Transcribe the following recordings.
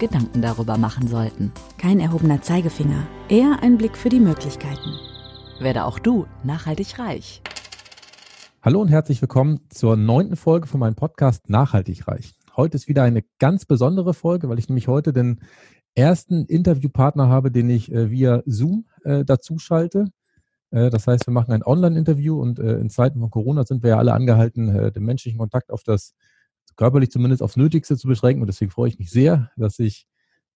Gedanken darüber machen sollten. Kein erhobener Zeigefinger, eher ein Blick für die Möglichkeiten. Werde auch du nachhaltig reich. Hallo und herzlich willkommen zur neunten Folge von meinem Podcast Nachhaltig reich. Heute ist wieder eine ganz besondere Folge, weil ich nämlich heute den ersten Interviewpartner habe, den ich äh, via Zoom äh, dazu schalte. Äh, das heißt, wir machen ein Online-Interview und äh, in Zeiten von Corona sind wir ja alle angehalten, äh, den menschlichen Kontakt auf das körperlich zumindest aufs Nötigste zu beschränken. Und deswegen freue ich mich sehr, dass ich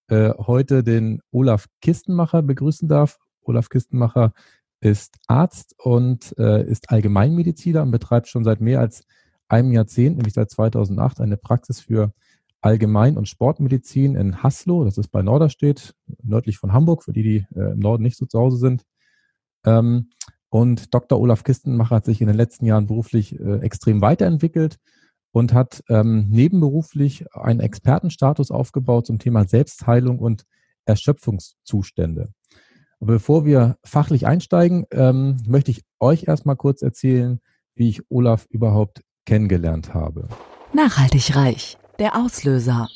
äh, heute den Olaf Kistenmacher begrüßen darf. Olaf Kistenmacher ist Arzt und äh, ist Allgemeinmediziner und betreibt schon seit mehr als einem Jahrzehnt, nämlich seit 2008, eine Praxis für Allgemein- und Sportmedizin in Haslo. Das ist bei Norderstedt, nördlich von Hamburg, für die, die äh, im Norden nicht so zu Hause sind. Ähm, und Dr. Olaf Kistenmacher hat sich in den letzten Jahren beruflich äh, extrem weiterentwickelt und hat ähm, nebenberuflich einen Expertenstatus aufgebaut zum Thema Selbstheilung und Erschöpfungszustände. Aber bevor wir fachlich einsteigen, ähm, möchte ich euch erstmal kurz erzählen, wie ich Olaf überhaupt kennengelernt habe. Nachhaltig reich. Der Auslöser.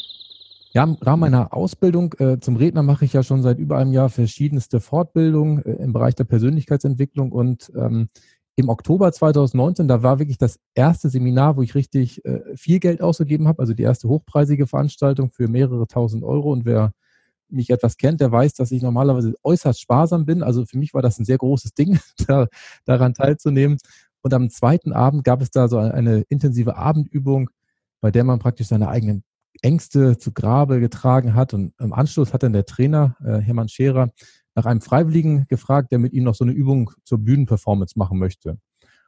Ja, im Rahmen meiner Ausbildung äh, zum Redner mache ich ja schon seit über einem Jahr verschiedenste Fortbildungen äh, im Bereich der Persönlichkeitsentwicklung und ähm, im Oktober 2019, da war wirklich das erste Seminar, wo ich richtig äh, viel Geld ausgegeben habe, also die erste hochpreisige Veranstaltung für mehrere tausend Euro. Und wer mich etwas kennt, der weiß, dass ich normalerweise äußerst sparsam bin. Also für mich war das ein sehr großes Ding, da, daran teilzunehmen. Und am zweiten Abend gab es da so eine intensive Abendübung, bei der man praktisch seine eigenen Ängste zu Grabe getragen hat. Und im Anschluss hat dann der Trainer, äh, Hermann Scherer, nach einem Freiwilligen gefragt, der mit ihm noch so eine Übung zur Bühnenperformance machen möchte.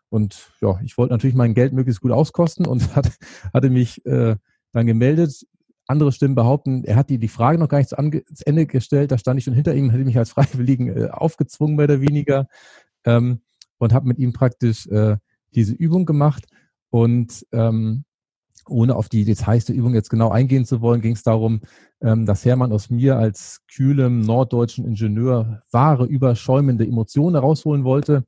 Und ja, ich wollte natürlich mein Geld möglichst gut auskosten und hat, hatte mich äh, dann gemeldet. Andere Stimmen behaupten, er hat die, die Frage noch gar nicht zu, zu Ende gestellt. Da stand ich schon hinter ihm, hätte mich als Freiwilligen äh, aufgezwungen, mehr oder weniger. Ähm, und habe mit ihm praktisch äh, diese Übung gemacht. Und ähm, ohne auf die Details der Übung jetzt genau eingehen zu wollen, ging es darum, ähm, dass Hermann aus mir als kühlem norddeutschen Ingenieur wahre, überschäumende Emotionen herausholen wollte.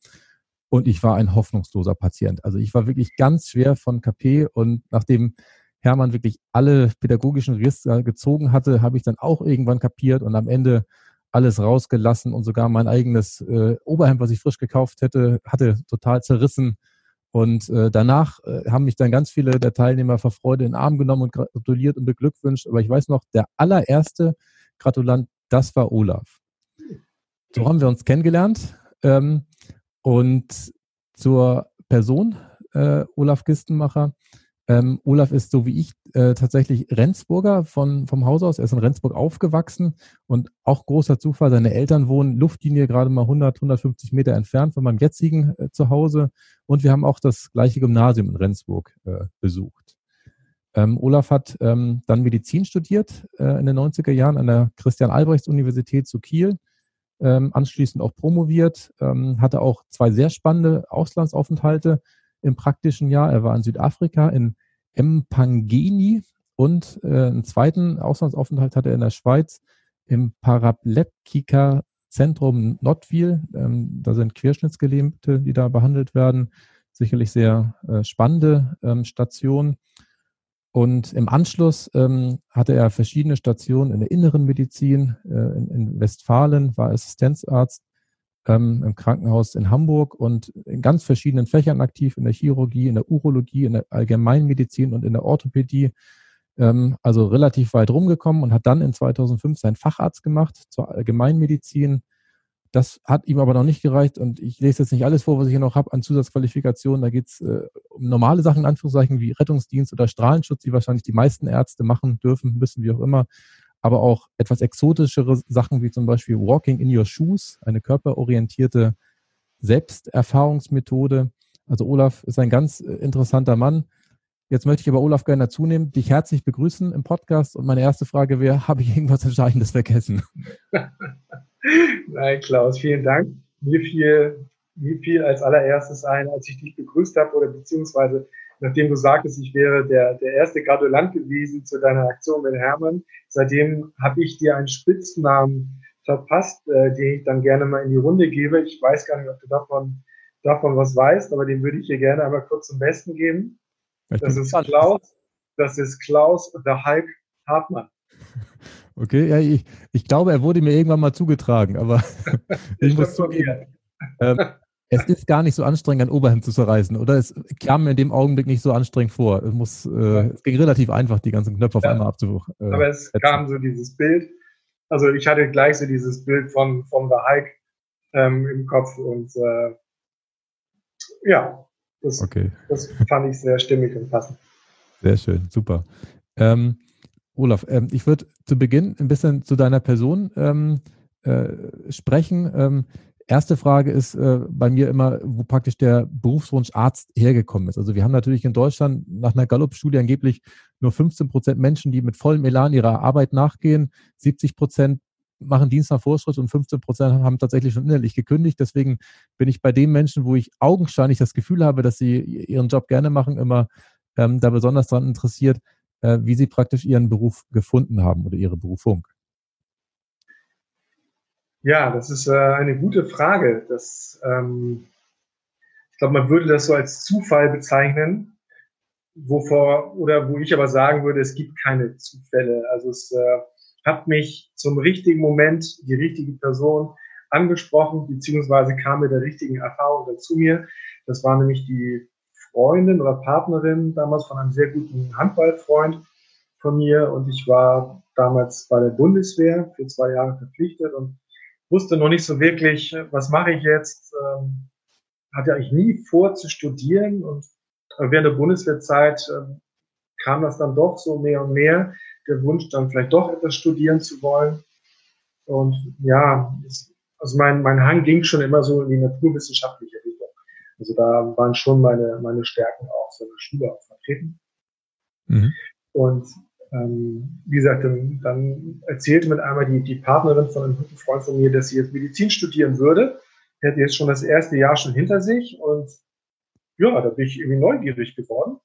Und ich war ein hoffnungsloser Patient. Also ich war wirklich ganz schwer von KP und nachdem Hermann wirklich alle pädagogischen Risse gezogen hatte, habe ich dann auch irgendwann kapiert und am Ende alles rausgelassen und sogar mein eigenes äh, Oberhemd, was ich frisch gekauft hätte, hatte total zerrissen und äh, danach äh, haben mich dann ganz viele der Teilnehmer vor Freude in den Arm genommen und gratuliert und beglückwünscht. Aber ich weiß noch, der allererste Gratulant, das war Olaf. So haben wir uns kennengelernt. Ähm, und zur Person äh, Olaf Kistenmacher ähm, Olaf ist so wie ich äh, tatsächlich Rendsburger von, vom Haus aus. Er ist in Rendsburg aufgewachsen und auch großer Zufall, seine Eltern wohnen Luftlinie gerade mal 100, 150 Meter entfernt von meinem jetzigen äh, Zuhause. Und wir haben auch das gleiche Gymnasium in Rendsburg äh, besucht. Ähm, Olaf hat ähm, dann Medizin studiert äh, in den 90er Jahren an der Christian-Albrechts-Universität zu Kiel. Ähm, anschließend auch promoviert, ähm, hatte auch zwei sehr spannende Auslandsaufenthalte im praktischen Jahr. Er war in Südafrika, in Mpangeni und äh, einen zweiten Auslandsaufenthalt hatte er in der Schweiz im Parapletika Zentrum Notwil. Ähm, da sind Querschnittsgelähmte, die da behandelt werden. Sicherlich sehr äh, spannende ähm, Station. Und im Anschluss ähm, hatte er verschiedene Stationen in der inneren Medizin äh, in, in Westfalen, war Assistenzarzt ähm, im Krankenhaus in Hamburg und in ganz verschiedenen Fächern aktiv, in der Chirurgie, in der Urologie, in der Allgemeinmedizin und in der Orthopädie. Ähm, also relativ weit rumgekommen und hat dann in 2005 seinen Facharzt gemacht zur Allgemeinmedizin. Das hat ihm aber noch nicht gereicht und ich lese jetzt nicht alles vor, was ich hier noch habe an Zusatzqualifikationen. Da geht es äh, um normale Sachen, in Anführungszeichen, wie Rettungsdienst oder Strahlenschutz, die wahrscheinlich die meisten Ärzte machen dürfen, müssen, wie auch immer aber auch etwas exotischere Sachen wie zum Beispiel Walking in Your Shoes, eine körperorientierte Selbsterfahrungsmethode. Also Olaf ist ein ganz äh, interessanter Mann. Jetzt möchte ich aber Olaf gerne dazu nehmen, dich herzlich begrüßen im Podcast. Und meine erste Frage wäre, habe ich irgendwas Entscheidendes vergessen? Nein, Klaus, vielen Dank. Mir fiel, mir fiel als allererstes ein, als ich dich begrüßt habe oder beziehungsweise nachdem du sagtest, ich wäre der, der erste Gratulant gewesen zu deiner Aktion mit Hermann. Seitdem habe ich dir einen Spitznamen verpasst, äh, den ich dann gerne mal in die Runde gebe. Ich weiß gar nicht, ob du davon, davon was weißt, aber den würde ich dir gerne einmal kurz zum Besten geben. Das ist Klaus, das ist Klaus der Hulk Hartmann. Okay, ja, ich, ich glaube, er wurde mir irgendwann mal zugetragen, aber ich muss zugeben, ähm, es ist gar nicht so anstrengend, ein Oberhemd zu zerreißen, oder? Es kam mir in dem Augenblick nicht so anstrengend vor. Es, muss, äh, es ging relativ einfach, die ganzen Knöpfe auf ja. einmal abzuwuchen. Äh, aber es kam so dieses Bild. Also ich hatte gleich so dieses Bild von, von The Hulk ähm, im Kopf und äh, ja, das, okay. das fand ich sehr stimmig und passend. Sehr schön, super. Ähm, Olaf, ähm, ich würde zu Beginn ein bisschen zu deiner Person ähm, äh, sprechen. Erste Frage ist äh, bei mir immer, wo praktisch der Berufswunsch Arzt hergekommen ist. Also wir haben natürlich in Deutschland nach einer Gallup-Studie angeblich nur 15 Prozent Menschen, die mit vollem Elan ihrer Arbeit nachgehen. 70 Prozent machen Dienst nach Vorschritt und 15 Prozent haben tatsächlich schon innerlich gekündigt. Deswegen bin ich bei den Menschen, wo ich augenscheinlich das Gefühl habe, dass sie ihren Job gerne machen, immer ähm, da besonders daran interessiert, äh, wie sie praktisch ihren Beruf gefunden haben oder ihre Berufung. Ja, das ist äh, eine gute Frage. Das, ähm, ich glaube, man würde das so als Zufall bezeichnen, wovor oder wo ich aber sagen würde, es gibt keine Zufälle. Also es äh, hat mich zum richtigen Moment die richtige Person angesprochen, beziehungsweise kam mit der richtigen Erfahrung dann zu mir. Das war nämlich die Freundin oder Partnerin damals von einem sehr guten Handballfreund von mir und ich war damals bei der Bundeswehr für zwei Jahre verpflichtet und wusste noch nicht so wirklich, was mache ich jetzt. Ähm, hatte eigentlich nie vor zu studieren und während der Bundeswehrzeit äh, kam das dann doch so mehr und mehr, der Wunsch dann vielleicht doch etwas studieren zu wollen. Und ja, also mein, mein Hang ging schon immer so in die naturwissenschaftliche Richtung. Also da waren schon meine, meine Stärken auch so in der Schule auch vertreten. Mhm. Und ähm, wie gesagt, dann, dann erzählte mit einmal die, die Partnerin von einem guten Freund von mir, dass sie jetzt Medizin studieren würde. Die hätte jetzt schon das erste Jahr schon hinter sich und ja, da bin ich irgendwie neugierig geworden,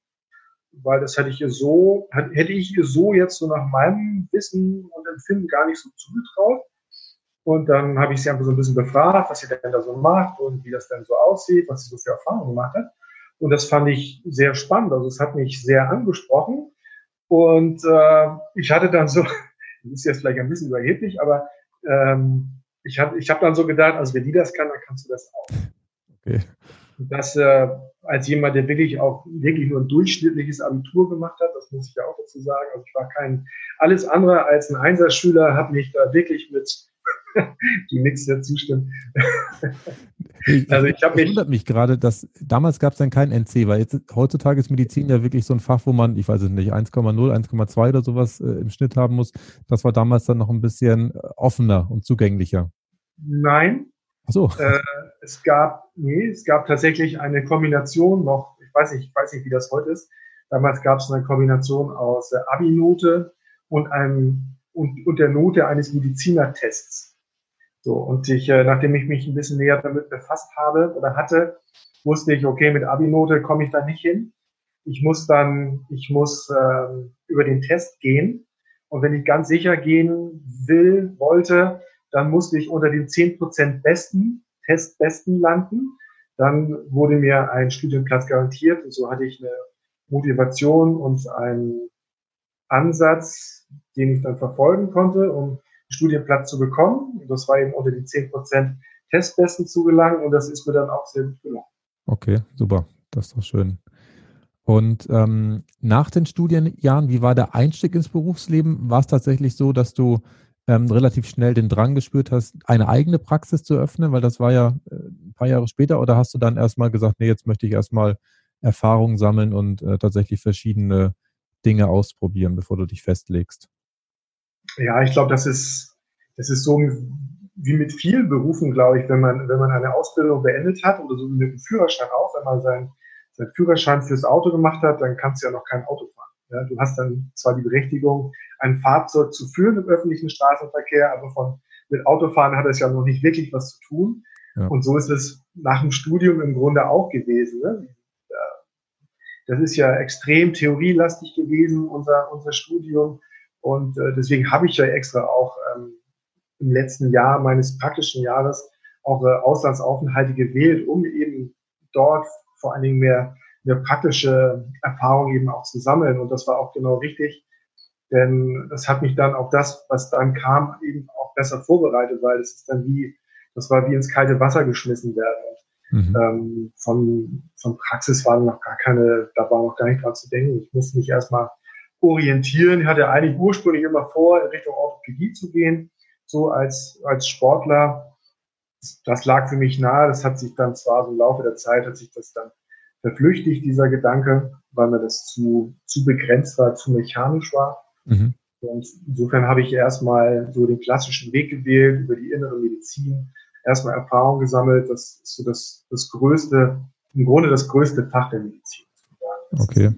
weil das hätte ich ihr so, hätte ich ihr so jetzt so nach meinem Wissen und Empfinden gar nicht so zugetraut. Und dann habe ich sie einfach so ein bisschen befragt, was sie denn da so macht und wie das denn so aussieht, was sie so für Erfahrungen gemacht hat. Und das fand ich sehr spannend. Also es hat mich sehr angesprochen. Und äh, ich hatte dann so, das ist jetzt vielleicht ein bisschen überheblich, aber ähm, ich habe ich hab dann so gedacht, also wenn die das kann, dann kannst du das auch. Okay. Das äh, als jemand, der wirklich auch wirklich nur ein durchschnittliches Abitur gemacht hat, das muss ich ja auch dazu sagen. Also ich war kein alles andere als ein Einserschüler, habe mich da wirklich mit die nichts dazu stimmen. also ich habe mich. wundert mich gerade, dass damals gab es dann kein NC, weil jetzt heutzutage ist Medizin ja wirklich so ein Fach, wo man, ich weiß es nicht, 1,0, 1,2 oder sowas äh, im Schnitt haben muss. Das war damals dann noch ein bisschen äh, offener und zugänglicher. Nein. Ach so. Äh, es gab, nee, es gab tatsächlich eine Kombination noch, ich weiß nicht, ich weiß nicht, wie das heute ist. Damals gab es eine Kombination aus äh, Abi-Note und einem und, und der Note eines Medizinertests. So, und ich, äh, nachdem ich mich ein bisschen näher damit befasst habe oder hatte, wusste ich, okay, mit Abi-Note komme ich da nicht hin. Ich muss dann, ich muss ähm, über den Test gehen. Und wenn ich ganz sicher gehen will, wollte, dann musste ich unter den 10% Besten, Testbesten landen. Dann wurde mir ein Studienplatz garantiert und so hatte ich eine Motivation und einen Ansatz, den ich dann verfolgen konnte, um Studienplatz zu bekommen. Und das war eben unter die 10% Testbesten zu gelangen und das ist mir dann auch sehr gut gelungen. Okay, super. Das ist doch schön. Und ähm, nach den Studienjahren, wie war der Einstieg ins Berufsleben? War es tatsächlich so, dass du ähm, relativ schnell den Drang gespürt hast, eine eigene Praxis zu öffnen? Weil das war ja äh, ein paar Jahre später. Oder hast du dann erstmal gesagt, nee, jetzt möchte ich erstmal Erfahrung sammeln und äh, tatsächlich verschiedene Dinge ausprobieren, bevor du dich festlegst? Ja, ich glaube, das ist, das ist so wie mit vielen Berufen, glaube ich, wenn man, wenn man eine Ausbildung beendet hat oder so wie mit dem Führerschein auch, wenn man sein, seinen Führerschein fürs Auto gemacht hat, dann kannst du ja noch kein Auto fahren. Ja, du hast dann zwar die Berechtigung, ein Fahrzeug zu führen im öffentlichen Straßenverkehr, aber von, mit Autofahren hat es ja noch nicht wirklich was zu tun. Ja. Und so ist es nach dem Studium im Grunde auch gewesen. Ne? Das ist ja extrem theorielastig gewesen, unser, unser Studium. Und äh, deswegen habe ich ja extra auch ähm, im letzten Jahr meines praktischen Jahres auch äh, Auslandsaufenthalte gewählt, um eben dort vor allen Dingen mehr, mehr praktische Erfahrung eben auch zu sammeln. Und das war auch genau richtig, denn das hat mich dann auf das, was dann kam, eben auch besser vorbereitet, weil es ist dann wie, das war wie ins kalte Wasser geschmissen werden. Mhm. Ähm, von, von Praxis war noch gar keine, da war noch gar nicht dran zu denken. Ich musste mich erstmal orientieren. Ich hatte eigentlich ursprünglich immer vor, in Richtung Orthopädie zu gehen, so als, als Sportler. Das lag für mich nahe. Das hat sich dann zwar so im Laufe der Zeit, hat sich das dann verflüchtigt, dieser Gedanke, weil mir das zu, zu begrenzt war, zu mechanisch war. Mhm. Und insofern habe ich erstmal so den klassischen Weg gewählt über die innere Medizin, erstmal Erfahrung gesammelt. Das ist so das, das größte, im Grunde das größte Fach der Medizin. Okay.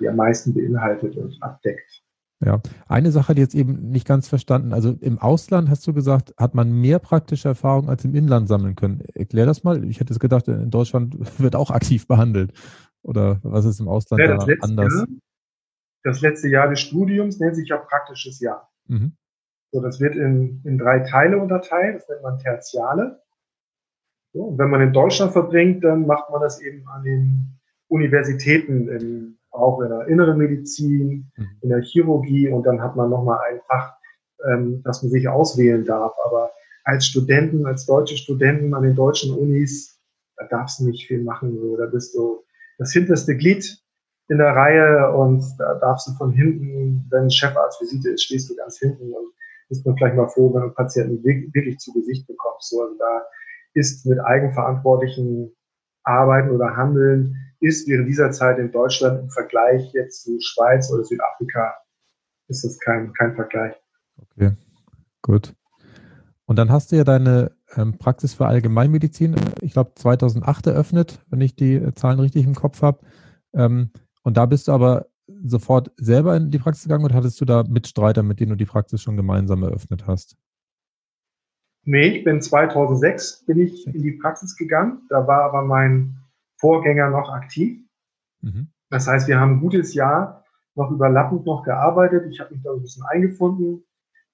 Die am meisten beinhaltet und abdeckt. Ja, eine Sache, die jetzt eben nicht ganz verstanden. Also im Ausland hast du gesagt, hat man mehr praktische Erfahrung als im Inland sammeln können. Erklär das mal. Ich hätte es gedacht, in Deutschland wird auch aktiv behandelt. Oder was ist im Ausland ja, da letzte, anders? Das letzte Jahr des Studiums nennt sich ja praktisches Jahr. Mhm. So, das wird in, in drei Teile unterteilt, das nennt man Tertiale. So, und wenn man in Deutschland verbringt, dann macht man das eben an den Universitäten, in, auch in der inneren Medizin, mhm. in der Chirurgie und dann hat man nochmal ein Fach, ähm, das man sich auswählen darf. Aber als Studenten, als deutsche Studenten an den deutschen Unis, da darfst du nicht viel machen. So. Da bist du das hinterste Glied in der Reihe und da darfst du von hinten, wenn Chefarztvisite ist, stehst du ganz hinten und ist man vielleicht mal froh, wenn man Patienten wirklich zu Gesicht bekommt. So, also da ist mit eigenverantwortlichen Arbeiten oder Handeln, ist während dieser Zeit in Deutschland im Vergleich jetzt zu Schweiz oder Südafrika, ist das kein, kein Vergleich. Okay, gut. Und dann hast du ja deine ähm, Praxis für Allgemeinmedizin, ich glaube 2008 eröffnet, wenn ich die Zahlen richtig im Kopf habe. Ähm, und da bist du aber sofort selber in die Praxis gegangen oder hattest du da Mitstreiter, mit denen du die Praxis schon gemeinsam eröffnet hast? Nee, ich bin 2006 bin ich in die Praxis gegangen. Da war aber mein Vorgänger noch aktiv. Mhm. Das heißt, wir haben ein gutes Jahr noch überlappend noch gearbeitet. Ich habe mich da ein bisschen eingefunden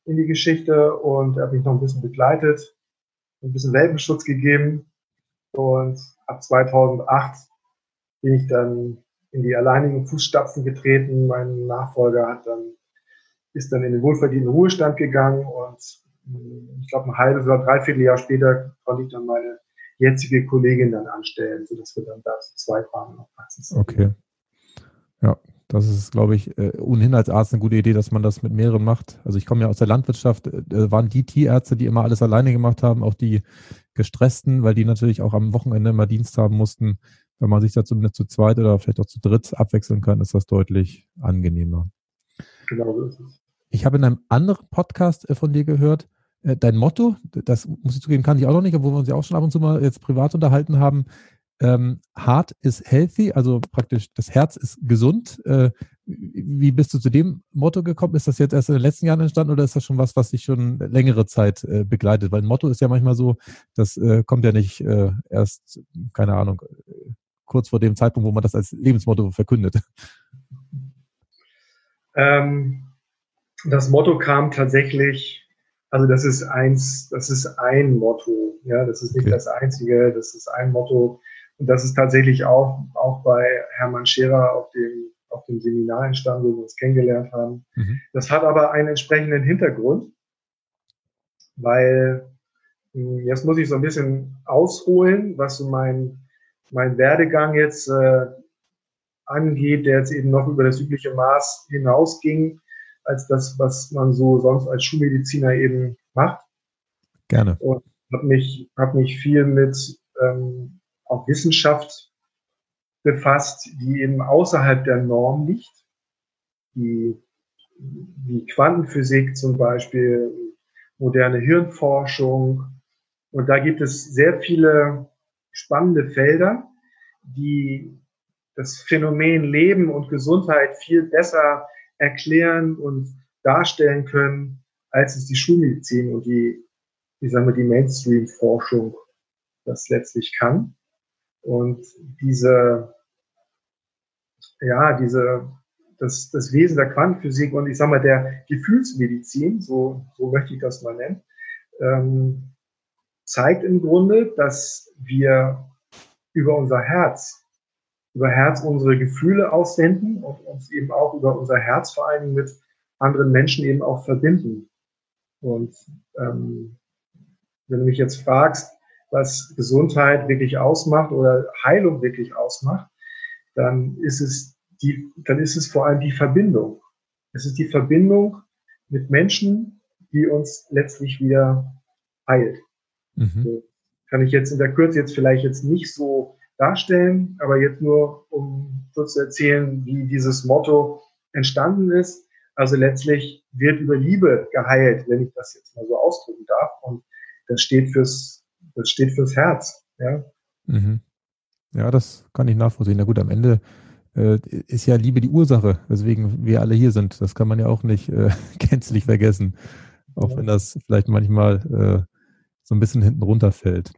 in die Geschichte und habe mich noch ein bisschen begleitet, ein bisschen Welpenschutz gegeben. Und ab 2008 bin ich dann in die alleinigen Fußstapfen getreten. Mein Nachfolger hat dann, ist dann in den wohlverdienten Ruhestand gegangen und hm, ich glaube ein halbes oder dreiviertel Jahr später konnte ich dann meine jetzige Kollegin dann anstellen, sodass wir dann da zu zweit waren. Okay. Ja, das ist, glaube ich, äh, ohnehin als Arzt eine gute Idee, dass man das mit mehreren macht. Also ich komme ja aus der Landwirtschaft, äh, waren die Tierärzte, die immer alles alleine gemacht haben, auch die gestressten, weil die natürlich auch am Wochenende immer Dienst haben mussten wenn man sich da zumindest zu zweit oder vielleicht auch zu dritt abwechseln kann, ist das deutlich angenehmer. Genau so ist es. Ich habe in einem anderen Podcast äh, von dir gehört, äh, dein Motto, das muss ich zugeben, kann ich auch noch nicht, obwohl wir uns ja auch schon ab und zu mal jetzt privat unterhalten haben. Ähm, Heart is healthy, also praktisch das Herz ist gesund. Äh, wie bist du zu dem Motto gekommen? Ist das jetzt erst in den letzten Jahren entstanden oder ist das schon was, was dich schon längere Zeit äh, begleitet? Weil ein Motto ist ja manchmal so, das äh, kommt ja nicht äh, erst, keine Ahnung, kurz vor dem Zeitpunkt, wo man das als Lebensmotto verkündet? Ähm, das Motto kam tatsächlich, also das ist eins, das ist ein Motto, ja, das ist nicht okay. das einzige, das ist ein Motto. Und das ist tatsächlich auch, auch bei Hermann Scherer auf dem, auf dem Seminar entstanden, wo wir uns kennengelernt haben. Mhm. Das hat aber einen entsprechenden Hintergrund, weil hm, jetzt muss ich so ein bisschen ausholen, was so mein mein Werdegang jetzt äh, angeht, der jetzt eben noch über das übliche Maß hinausging, als das, was man so sonst als Schulmediziner eben macht. Gerne. Und habe mich, hab mich viel mit ähm, auch Wissenschaft befasst, die eben außerhalb der Norm liegt, die, wie Quantenphysik zum Beispiel, moderne Hirnforschung. Und da gibt es sehr viele spannende Felder, die das Phänomen Leben und Gesundheit viel besser erklären und darstellen können, als es die Schulmedizin und die, wie sagen wir, die Mainstream-Forschung das letztlich kann. Und diese, ja, diese, das, das Wesen der Quantenphysik und ich sag mal der Gefühlsmedizin, so, so möchte ich das mal nennen, ähm, zeigt im Grunde, dass wir über unser Herz, über Herz unsere Gefühle aussenden und uns eben auch über unser Herz vor allen Dingen mit anderen Menschen eben auch verbinden. Und ähm, wenn du mich jetzt fragst, was Gesundheit wirklich ausmacht oder Heilung wirklich ausmacht, dann ist es die, dann ist es vor allem die Verbindung. Es ist die Verbindung mit Menschen, die uns letztlich wieder heilt. Mhm. So, kann ich jetzt in der Kürze jetzt vielleicht jetzt nicht so darstellen, aber jetzt nur, um kurz zu erzählen, wie dieses Motto entstanden ist. Also letztlich wird über Liebe geheilt, wenn ich das jetzt mal so ausdrücken darf. Und das steht fürs, das steht fürs Herz. Ja, mhm. ja das kann ich nachvollziehen. Na gut, am Ende äh, ist ja Liebe die Ursache, weswegen wir alle hier sind. Das kann man ja auch nicht äh, gänzlich vergessen. Auch ja. wenn das vielleicht manchmal äh, so ein bisschen hinten runterfällt.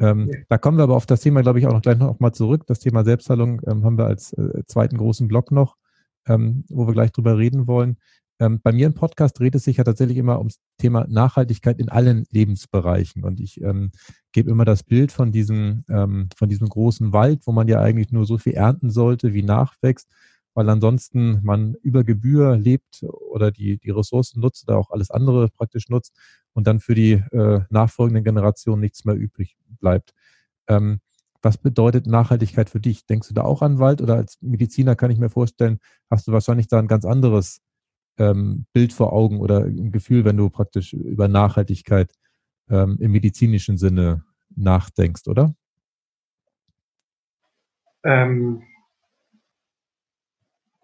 Ähm, ja. Da kommen wir aber auf das Thema, glaube ich, auch noch gleich noch mal zurück. Das Thema Selbstheilung ähm, haben wir als äh, zweiten großen Block noch, ähm, wo wir gleich drüber reden wollen. Ähm, bei mir im Podcast dreht es sich ja tatsächlich immer ums Thema Nachhaltigkeit in allen Lebensbereichen. Und ich ähm, gebe immer das Bild von diesem, ähm, von diesem großen Wald, wo man ja eigentlich nur so viel ernten sollte, wie nachwächst weil ansonsten man über Gebühr lebt oder die, die Ressourcen nutzt oder auch alles andere praktisch nutzt und dann für die äh, nachfolgenden Generationen nichts mehr übrig bleibt. Ähm, was bedeutet Nachhaltigkeit für dich? Denkst du da auch an Wald oder als Mediziner kann ich mir vorstellen, hast du wahrscheinlich da ein ganz anderes ähm, Bild vor Augen oder ein Gefühl, wenn du praktisch über Nachhaltigkeit ähm, im medizinischen Sinne nachdenkst, oder? Ähm,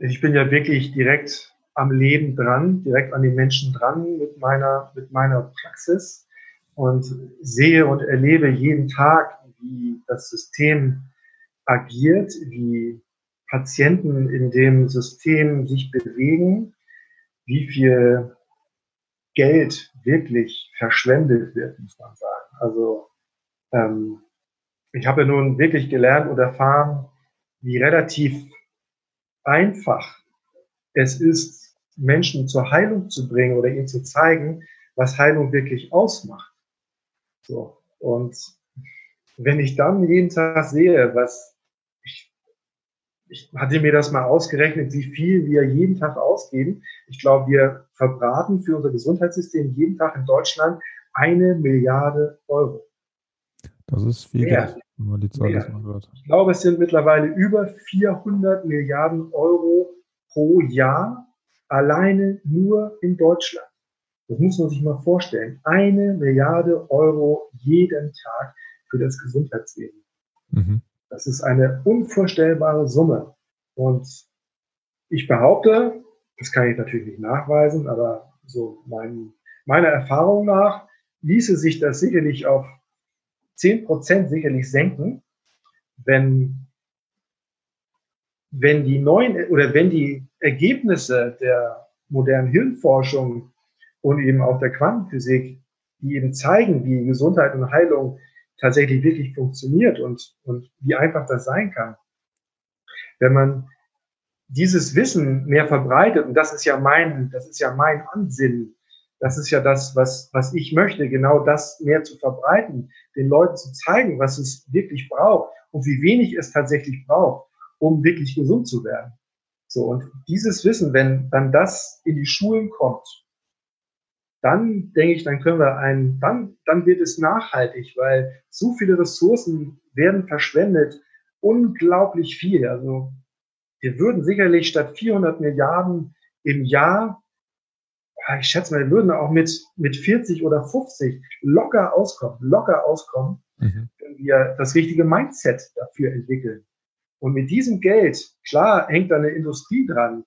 ich bin ja wirklich direkt am Leben dran, direkt an den Menschen dran mit meiner, mit meiner Praxis und sehe und erlebe jeden Tag, wie das System agiert, wie Patienten in dem System sich bewegen, wie viel Geld wirklich verschwendet wird, muss man sagen. Also ähm, ich habe nun wirklich gelernt und erfahren, wie relativ einfach es ist, Menschen zur Heilung zu bringen oder ihnen zu zeigen, was Heilung wirklich ausmacht. So. Und wenn ich dann jeden Tag sehe, was ich, ich hatte mir das mal ausgerechnet, wie viel wir jeden Tag ausgeben. Ich glaube, wir verbraten für unser Gesundheitssystem jeden Tag in Deutschland eine Milliarde Euro. Das ist viel. Geld, wenn man die Zahl mal hört. Ich glaube, es sind mittlerweile über 400 Milliarden Euro pro Jahr alleine nur in Deutschland. Das muss man sich mal vorstellen. Eine Milliarde Euro jeden Tag für das Gesundheitswesen. Mhm. Das ist eine unvorstellbare Summe. Und ich behaupte, das kann ich natürlich nicht nachweisen, aber so mein, meiner Erfahrung nach ließe sich das sicherlich auf 10 Prozent sicherlich senken, wenn, wenn die neuen oder wenn die Ergebnisse der modernen Hirnforschung und eben auch der Quantenphysik, die eben zeigen, wie Gesundheit und Heilung tatsächlich wirklich funktioniert und, und wie einfach das sein kann. Wenn man dieses Wissen mehr verbreitet, und das ist ja mein, das ist ja mein Ansinnen, das ist ja das, was, was ich möchte, genau das mehr zu verbreiten, den Leuten zu zeigen, was es wirklich braucht und wie wenig es tatsächlich braucht, um wirklich gesund zu werden. So, und dieses Wissen, wenn dann das in die Schulen kommt, dann denke ich, dann können wir ein, dann, dann wird es nachhaltig, weil so viele Ressourcen werden verschwendet, unglaublich viel. Also wir würden sicherlich statt 400 Milliarden im Jahr ich schätze mal, wir würden auch mit, mit 40 oder 50 locker auskommen, locker auskommen, mhm. wenn wir das richtige Mindset dafür entwickeln. Und mit diesem Geld, klar, hängt da eine Industrie dran.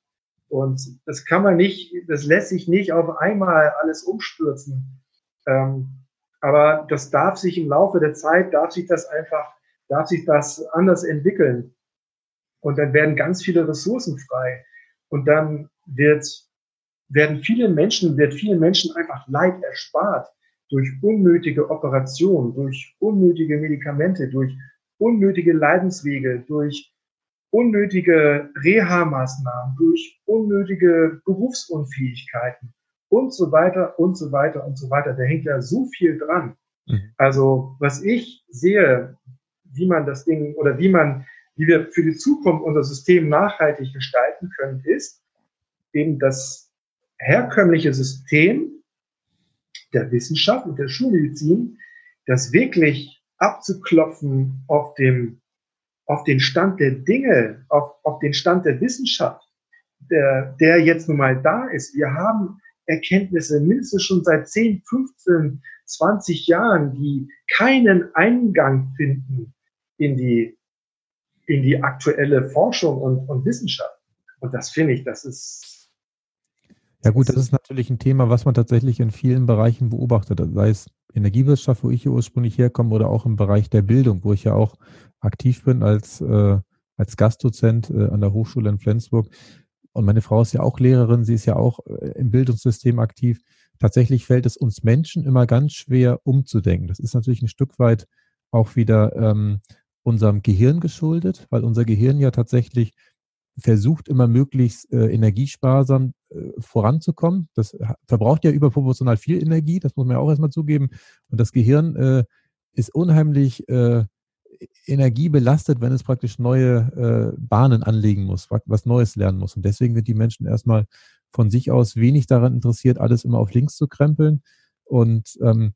Und das kann man nicht, das lässt sich nicht auf einmal alles umstürzen. Ähm, aber das darf sich im Laufe der Zeit, darf sich das einfach, darf sich das anders entwickeln. Und dann werden ganz viele Ressourcen frei. Und dann wird, werden viele Menschen, wird vielen Menschen einfach Leid erspart durch unnötige Operationen, durch unnötige Medikamente, durch unnötige Leidenswege, durch unnötige Reha-Maßnahmen, durch unnötige Berufsunfähigkeiten und so weiter und so weiter und so weiter. Da hängt ja so viel dran. Mhm. Also was ich sehe, wie man das Ding oder wie man, wie wir für die Zukunft unser System nachhaltig gestalten können, ist eben das herkömmliche System der Wissenschaft und der Schulmedizin, das wirklich abzuklopfen auf dem, auf den Stand der Dinge, auf, auf den Stand der Wissenschaft, der, der jetzt nun mal da ist. Wir haben Erkenntnisse mindestens schon seit 10, 15, 20 Jahren, die keinen Eingang finden in die, in die aktuelle Forschung und, und Wissenschaft. Und das finde ich, das ist. Ja gut, das ist natürlich ein Thema, was man tatsächlich in vielen Bereichen beobachtet, sei es Energiewirtschaft, wo ich hier ursprünglich herkomme, oder auch im Bereich der Bildung, wo ich ja auch aktiv bin als, äh, als Gastdozent äh, an der Hochschule in Flensburg. Und meine Frau ist ja auch Lehrerin, sie ist ja auch äh, im Bildungssystem aktiv. Tatsächlich fällt es uns Menschen immer ganz schwer umzudenken. Das ist natürlich ein Stück weit auch wieder ähm, unserem Gehirn geschuldet, weil unser Gehirn ja tatsächlich versucht immer möglichst äh, energiesparsam äh, voranzukommen. Das verbraucht ja überproportional viel Energie, das muss man ja auch erstmal zugeben. Und das Gehirn äh, ist unheimlich äh, energiebelastet, wenn es praktisch neue äh, Bahnen anlegen muss, was Neues lernen muss. Und deswegen sind die Menschen erstmal von sich aus wenig daran interessiert, alles immer auf links zu krempeln. Und ähm,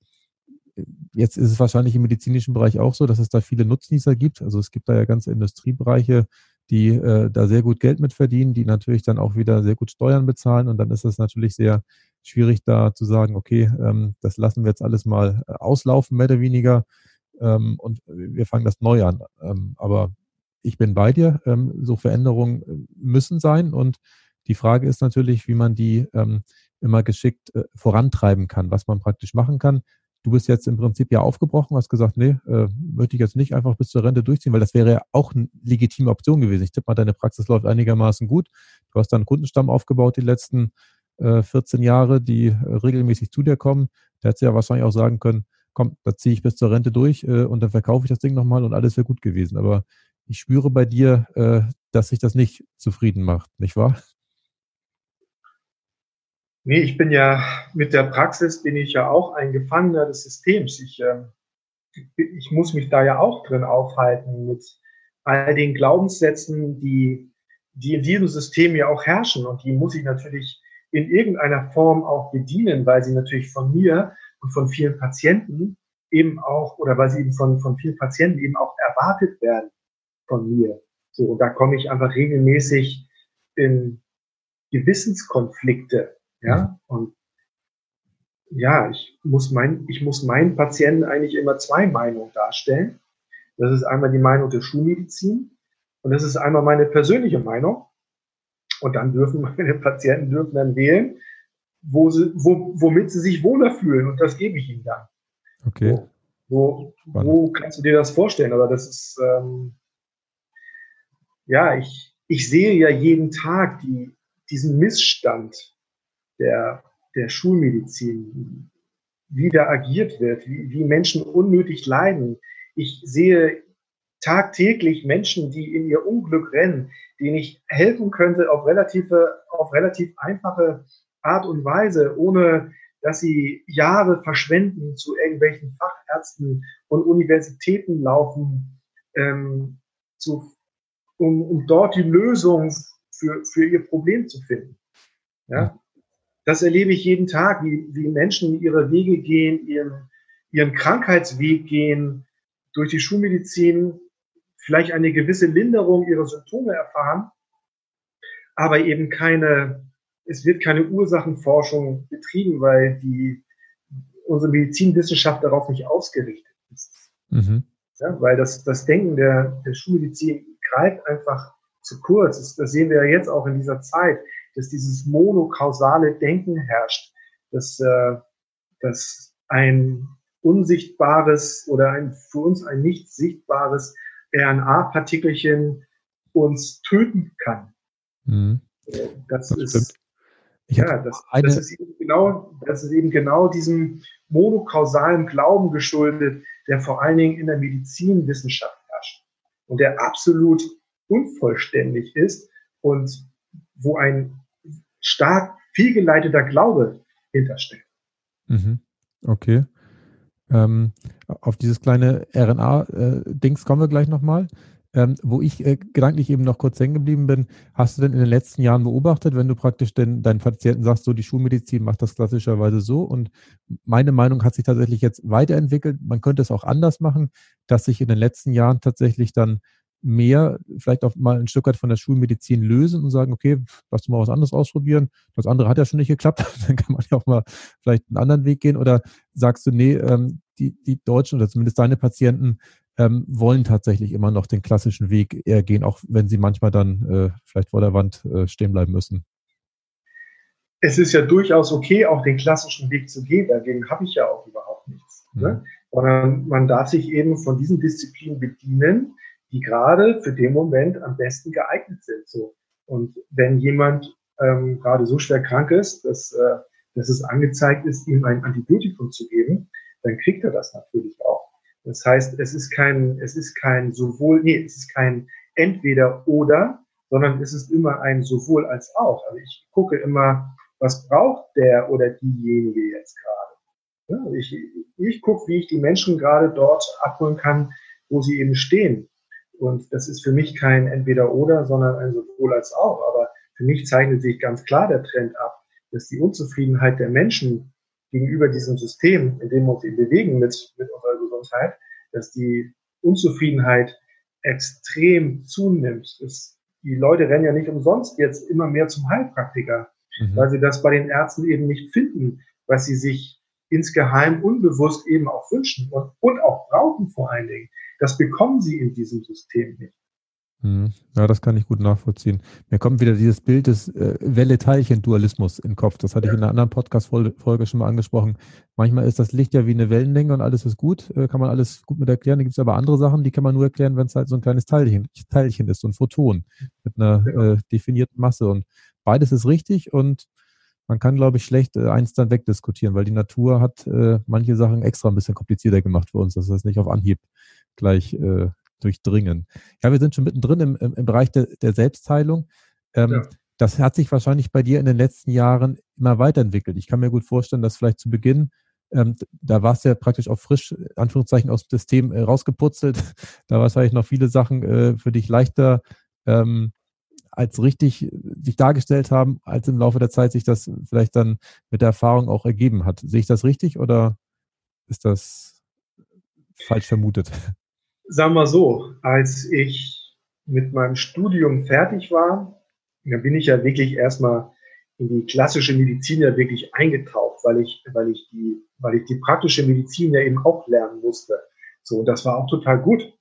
jetzt ist es wahrscheinlich im medizinischen Bereich auch so, dass es da viele Nutznießer gibt. Also es gibt da ja ganze Industriebereiche, die äh, da sehr gut Geld mit verdienen, die natürlich dann auch wieder sehr gut Steuern bezahlen. Und dann ist es natürlich sehr schwierig da zu sagen, okay, ähm, das lassen wir jetzt alles mal äh, auslaufen, mehr oder weniger. Ähm, und wir fangen das neu an. Ähm, aber ich bin bei dir. Ähm, so Veränderungen äh, müssen sein. Und die Frage ist natürlich, wie man die ähm, immer geschickt äh, vorantreiben kann, was man praktisch machen kann. Du bist jetzt im Prinzip ja aufgebrochen, hast gesagt, nee, äh, möchte ich jetzt nicht einfach bis zur Rente durchziehen, weil das wäre ja auch eine legitime Option gewesen. Ich tippe mal, deine Praxis läuft einigermaßen gut. Du hast dann einen Kundenstamm aufgebaut die letzten äh, 14 Jahre, die äh, regelmäßig zu dir kommen. Da hättest du ja wahrscheinlich auch sagen können, komm, da ziehe ich bis zur Rente durch äh, und dann verkaufe ich das Ding nochmal und alles wäre gut gewesen. Aber ich spüre bei dir, äh, dass sich das nicht zufrieden macht, nicht wahr? Nee, ich bin ja mit der Praxis bin ich ja auch ein Gefangener des Systems. Ich, äh, ich muss mich da ja auch drin aufhalten mit all den Glaubenssätzen, die, die in diesem System ja auch herrschen. Und die muss ich natürlich in irgendeiner Form auch bedienen, weil sie natürlich von mir und von vielen Patienten eben auch, oder weil sie eben von, von vielen Patienten eben auch erwartet werden von mir. So, und da komme ich einfach regelmäßig in Gewissenskonflikte ja, und ja, ich muss mein, ich muss meinen Patienten eigentlich immer zwei Meinungen darstellen. Das ist einmal die Meinung der Schulmedizin und das ist einmal meine persönliche Meinung. Und dann dürfen meine Patienten dürfen dann wählen, wo sie, wo, womit sie sich wohler fühlen. Und das gebe ich ihnen dann. Okay. Wo, wo, wo kannst du dir das vorstellen? Aber das ist, ähm, ja, ich, ich sehe ja jeden Tag die, diesen Missstand der, der Schulmedizin, wie da agiert wird, wie, wie Menschen unnötig leiden. Ich sehe tagtäglich Menschen, die in ihr Unglück rennen, denen ich helfen könnte auf relative, auf relativ einfache Art und Weise, ohne dass sie Jahre verschwenden, zu irgendwelchen Fachärzten und Universitäten laufen, ähm, zu, um, um dort die Lösung für, für ihr Problem zu finden. Ja? Das erlebe ich jeden Tag, wie, wie Menschen ihre Wege gehen, ihren, ihren Krankheitsweg gehen, durch die Schulmedizin vielleicht eine gewisse Linderung ihrer Symptome erfahren, aber eben keine, es wird keine Ursachenforschung betrieben, weil die, unsere Medizinwissenschaft darauf nicht ausgerichtet ist. Mhm. Ja, weil das, das Denken der, der Schulmedizin greift einfach zu kurz. Das, das sehen wir ja jetzt auch in dieser Zeit dass dieses monokausale Denken herrscht, dass, äh, dass ein unsichtbares oder ein für uns ein nicht sichtbares RNA-Partikelchen uns töten kann. Mhm. Das, das, ist ja, das, das, ist eben genau, das ist eben genau diesem monokausalen Glauben geschuldet, der vor allen Dingen in der Medizinwissenschaft herrscht und der absolut unvollständig ist und wo ein stark fehlgeleiteter Glaube hintersteckt. Mhm. Okay. Ähm, auf dieses kleine RNA-Dings äh, kommen wir gleich nochmal. Ähm, wo ich äh, gedanklich eben noch kurz hängen geblieben bin, hast du denn in den letzten Jahren beobachtet, wenn du praktisch den, deinen Patienten sagst, so die Schulmedizin macht das klassischerweise so und meine Meinung hat sich tatsächlich jetzt weiterentwickelt. Man könnte es auch anders machen, dass sich in den letzten Jahren tatsächlich dann mehr vielleicht auch mal ein Stück weit von der Schulmedizin lösen und sagen, okay, lass du mal was anderes ausprobieren. Das andere hat ja schon nicht geklappt, dann kann man ja auch mal vielleicht einen anderen Weg gehen. Oder sagst du, nee, ähm, die, die Deutschen oder zumindest deine Patienten ähm, wollen tatsächlich immer noch den klassischen Weg eher gehen, auch wenn sie manchmal dann äh, vielleicht vor der Wand äh, stehen bleiben müssen. Es ist ja durchaus okay, auch den klassischen Weg zu gehen. Dagegen habe ich ja auch überhaupt nichts. Mhm. Ne? Sondern man darf sich eben von diesen Disziplinen bedienen, die gerade für den Moment am besten geeignet sind. So. Und wenn jemand ähm, gerade so schwer krank ist, dass, äh, dass es angezeigt ist, ihm ein Antibiotikum zu geben, dann kriegt er das natürlich auch. Das heißt, es ist kein, es ist kein sowohl, nee, es ist kein entweder oder, sondern es ist immer ein sowohl als auch. Also ich gucke immer, was braucht der oder diejenige jetzt gerade. Ich, ich gucke, wie ich die Menschen gerade dort abholen kann, wo sie eben stehen. Und das ist für mich kein entweder oder, sondern ein sowohl als auch. Aber für mich zeichnet sich ganz klar der Trend ab, dass die Unzufriedenheit der Menschen gegenüber diesem System, in dem wir uns eben bewegen mit, mit unserer Gesundheit, dass die Unzufriedenheit extrem zunimmt. Es, die Leute rennen ja nicht umsonst jetzt immer mehr zum Heilpraktiker, mhm. weil sie das bei den Ärzten eben nicht finden, was sie sich insgeheim unbewusst eben auch wünschen und, und auch brauchen vor allen Dingen. Das bekommen sie in diesem System nicht. Hm. Ja, das kann ich gut nachvollziehen. Mir kommt wieder dieses Bild des äh, Welle-Teilchen-Dualismus in den Kopf. Das hatte ja. ich in einer anderen Podcast-Folge schon mal angesprochen. Manchmal ist das Licht ja wie eine Wellenlänge und alles ist gut, äh, kann man alles gut mit erklären. Da gibt es aber andere Sachen, die kann man nur erklären, wenn es halt so ein kleines Teilchen, Teilchen ist, so ein Photon mit einer ja. äh, definierten Masse. Und beides ist richtig und man kann, glaube ich, schlecht äh, eins dann wegdiskutieren, weil die Natur hat äh, manche Sachen extra ein bisschen komplizierter gemacht für uns, dass das nicht auf Anhieb gleich äh, durchdringen. Ja, wir sind schon mittendrin im, im, im Bereich de, der Selbstheilung. Ähm, ja. Das hat sich wahrscheinlich bei dir in den letzten Jahren immer weiterentwickelt. Ich kann mir gut vorstellen, dass vielleicht zu Beginn, ähm, da warst du ja praktisch auch frisch, Anführungszeichen, aus dem System äh, rausgeputzelt. Da wahrscheinlich noch viele Sachen äh, für dich leichter ähm, als richtig sich dargestellt haben, als im Laufe der Zeit sich das vielleicht dann mit der Erfahrung auch ergeben hat. Sehe ich das richtig oder ist das falsch vermutet? Sagen wir so, als ich mit meinem Studium fertig war, dann bin ich ja wirklich erstmal in die klassische Medizin ja wirklich eingetaucht, weil ich, weil ich die, weil ich die praktische Medizin ja eben auch lernen musste. So, und das war auch total gut.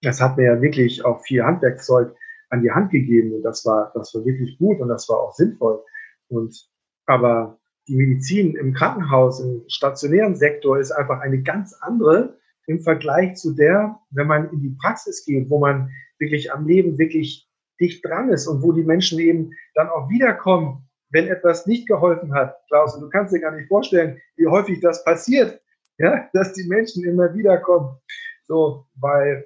Das hat mir ja wirklich auch viel Handwerkzeug an die Hand gegeben und das war, das war wirklich gut und das war auch sinnvoll. Und, aber die Medizin im Krankenhaus, im stationären Sektor ist einfach eine ganz andere im Vergleich zu der, wenn man in die Praxis geht, wo man wirklich am Leben wirklich dicht dran ist und wo die Menschen eben dann auch wiederkommen, wenn etwas nicht geholfen hat. Klaus, du kannst dir gar nicht vorstellen, wie häufig das passiert, ja, dass die Menschen immer wiederkommen. So, weil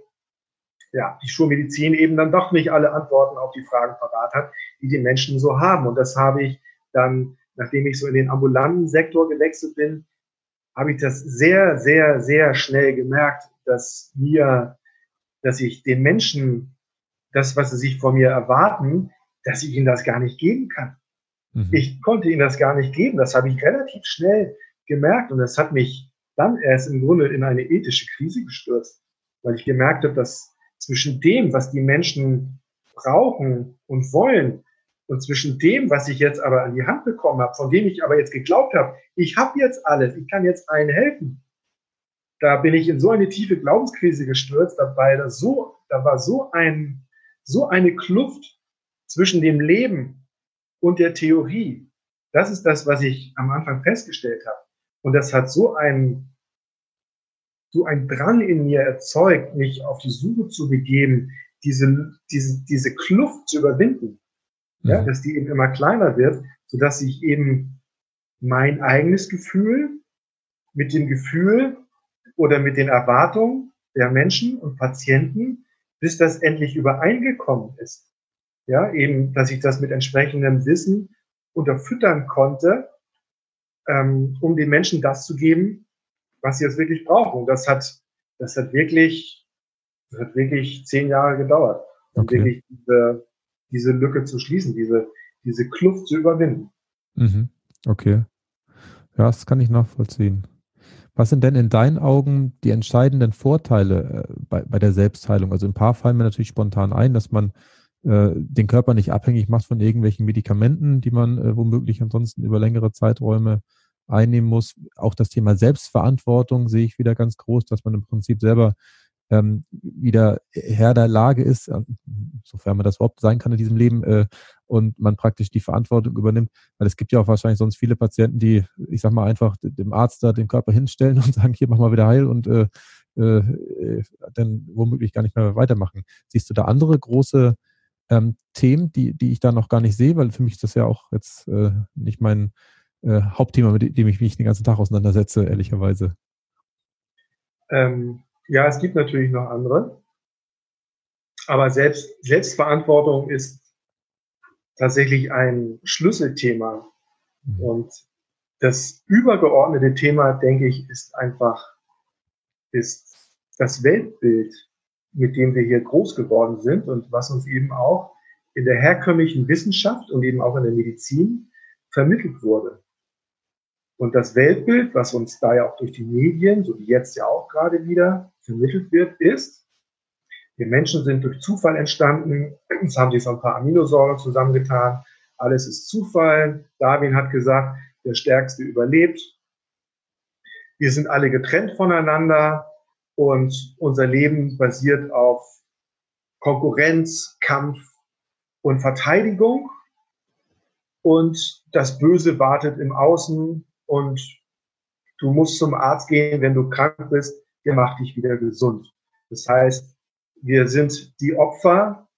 ja, die Schulmedizin eben dann doch nicht alle Antworten auf die Fragen parat hat, die die Menschen so haben. Und das habe ich dann, nachdem ich so in den ambulanten Sektor gewechselt bin, habe ich das sehr, sehr, sehr schnell gemerkt, dass mir, dass ich den Menschen das, was sie sich von mir erwarten, dass ich ihnen das gar nicht geben kann. Mhm. Ich konnte ihnen das gar nicht geben. Das habe ich relativ schnell gemerkt und das hat mich dann erst im Grunde in eine ethische Krise gestürzt, weil ich gemerkt habe, dass zwischen dem, was die Menschen brauchen und wollen, und zwischen dem, was ich jetzt aber an die Hand bekommen habe, von dem ich aber jetzt geglaubt habe, ich habe jetzt alles, ich kann jetzt allen helfen, da bin ich in so eine tiefe Glaubenskrise gestürzt, weil da so, da war so ein, so eine Kluft zwischen dem Leben und der Theorie. Das ist das, was ich am Anfang festgestellt habe. Und das hat so einen, so ein Drang in mir erzeugt, mich auf die Suche zu begeben, diese, diese, diese Kluft zu überwinden, mhm. ja, dass die eben immer kleiner wird, so dass ich eben mein eigenes Gefühl mit dem Gefühl oder mit den Erwartungen der Menschen und Patienten, bis das endlich übereingekommen ist. Ja, eben, dass ich das mit entsprechendem Wissen unterfüttern konnte, ähm, um den Menschen das zu geben, was sie jetzt wirklich brauchen. Und das hat, das hat wirklich, das hat wirklich zehn Jahre gedauert, um okay. wirklich diese, diese Lücke zu schließen, diese, diese Kluft zu überwinden. Mhm. Okay. Ja, das kann ich nachvollziehen. Was sind denn in deinen Augen die entscheidenden Vorteile äh, bei, bei der Selbstheilung? Also ein paar fallen mir natürlich spontan ein, dass man äh, den Körper nicht abhängig macht von irgendwelchen Medikamenten, die man äh, womöglich ansonsten über längere Zeiträume einnehmen muss. Auch das Thema Selbstverantwortung sehe ich wieder ganz groß, dass man im Prinzip selber ähm, wieder Herr der Lage ist, äh, sofern man das überhaupt sein kann in diesem Leben, äh, und man praktisch die Verantwortung übernimmt. Weil es gibt ja auch wahrscheinlich sonst viele Patienten, die, ich sag mal, einfach dem Arzt da den Körper hinstellen und sagen, hier mach mal wieder heil und äh, äh, dann womöglich gar nicht mehr weitermachen. Siehst du da andere große ähm, Themen, die, die ich da noch gar nicht sehe, weil für mich ist das ja auch jetzt äh, nicht mein äh, Hauptthema, mit dem ich mich den ganzen Tag auseinandersetze, ehrlicherweise. Ähm, ja, es gibt natürlich noch andere. Aber selbst, Selbstverantwortung ist tatsächlich ein Schlüsselthema. Mhm. Und das übergeordnete Thema, denke ich, ist einfach, ist das Weltbild, mit dem wir hier groß geworden sind und was uns eben auch in der herkömmlichen Wissenschaft und eben auch in der Medizin vermittelt wurde. Und das Weltbild, was uns da ja auch durch die Medien, so wie jetzt ja auch gerade wieder, vermittelt wird, ist, wir Menschen sind durch Zufall entstanden. Es haben sich so ein paar Aminosäuren zusammengetan. Alles ist Zufall. Darwin hat gesagt, der Stärkste überlebt. Wir sind alle getrennt voneinander und unser Leben basiert auf Konkurrenz, Kampf und Verteidigung. Und das Böse wartet im Außen und du musst zum Arzt gehen, wenn du krank bist, der macht dich wieder gesund. Das heißt, wir sind die Opfer,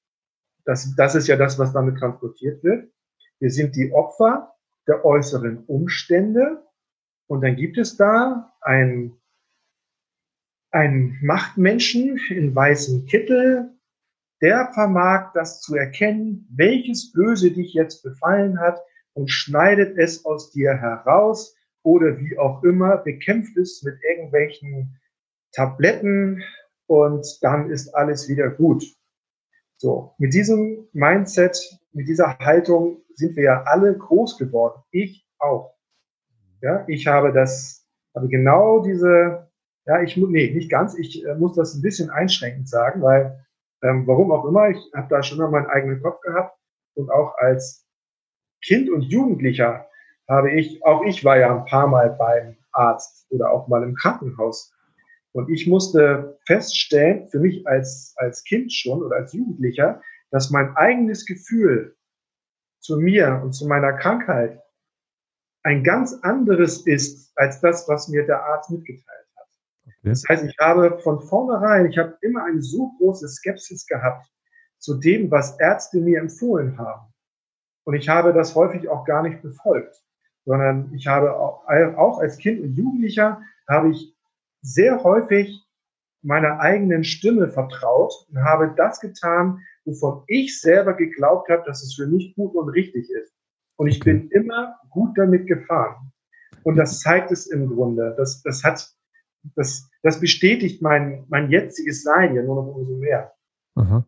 das, das ist ja das, was damit transportiert wird. Wir sind die Opfer der äußeren Umstände und dann gibt es da ein, ein Machtmenschen in weißem Kittel, der vermag das zu erkennen, welches Böse dich jetzt befallen hat und schneidet es aus dir heraus oder wie auch immer, bekämpft es mit irgendwelchen Tabletten und dann ist alles wieder gut. So, mit diesem Mindset, mit dieser Haltung sind wir ja alle groß geworden. Ich auch. Ja, ich habe das, habe genau diese, ja, ich muss, nee, nicht ganz, ich äh, muss das ein bisschen einschränkend sagen, weil, ähm, warum auch immer, ich habe da schon mal meinen eigenen Kopf gehabt und auch als Kind und Jugendlicher habe ich, auch ich war ja ein paar Mal beim Arzt oder auch mal im Krankenhaus. Und ich musste feststellen, für mich als, als Kind schon oder als Jugendlicher, dass mein eigenes Gefühl zu mir und zu meiner Krankheit ein ganz anderes ist als das, was mir der Arzt mitgeteilt hat. Okay. Das heißt, ich habe von vornherein, ich habe immer eine so große Skepsis gehabt zu dem, was Ärzte mir empfohlen haben. Und ich habe das häufig auch gar nicht befolgt sondern ich habe auch, auch als Kind und Jugendlicher habe ich sehr häufig meiner eigenen Stimme vertraut und habe das getan, wovon ich selber geglaubt habe, dass es für mich gut und richtig ist. Und ich bin immer gut damit gefahren. Und das zeigt es im Grunde. Das, das hat, das, das bestätigt mein, mein jetziges Sein ja nur noch umso mehr. Aha.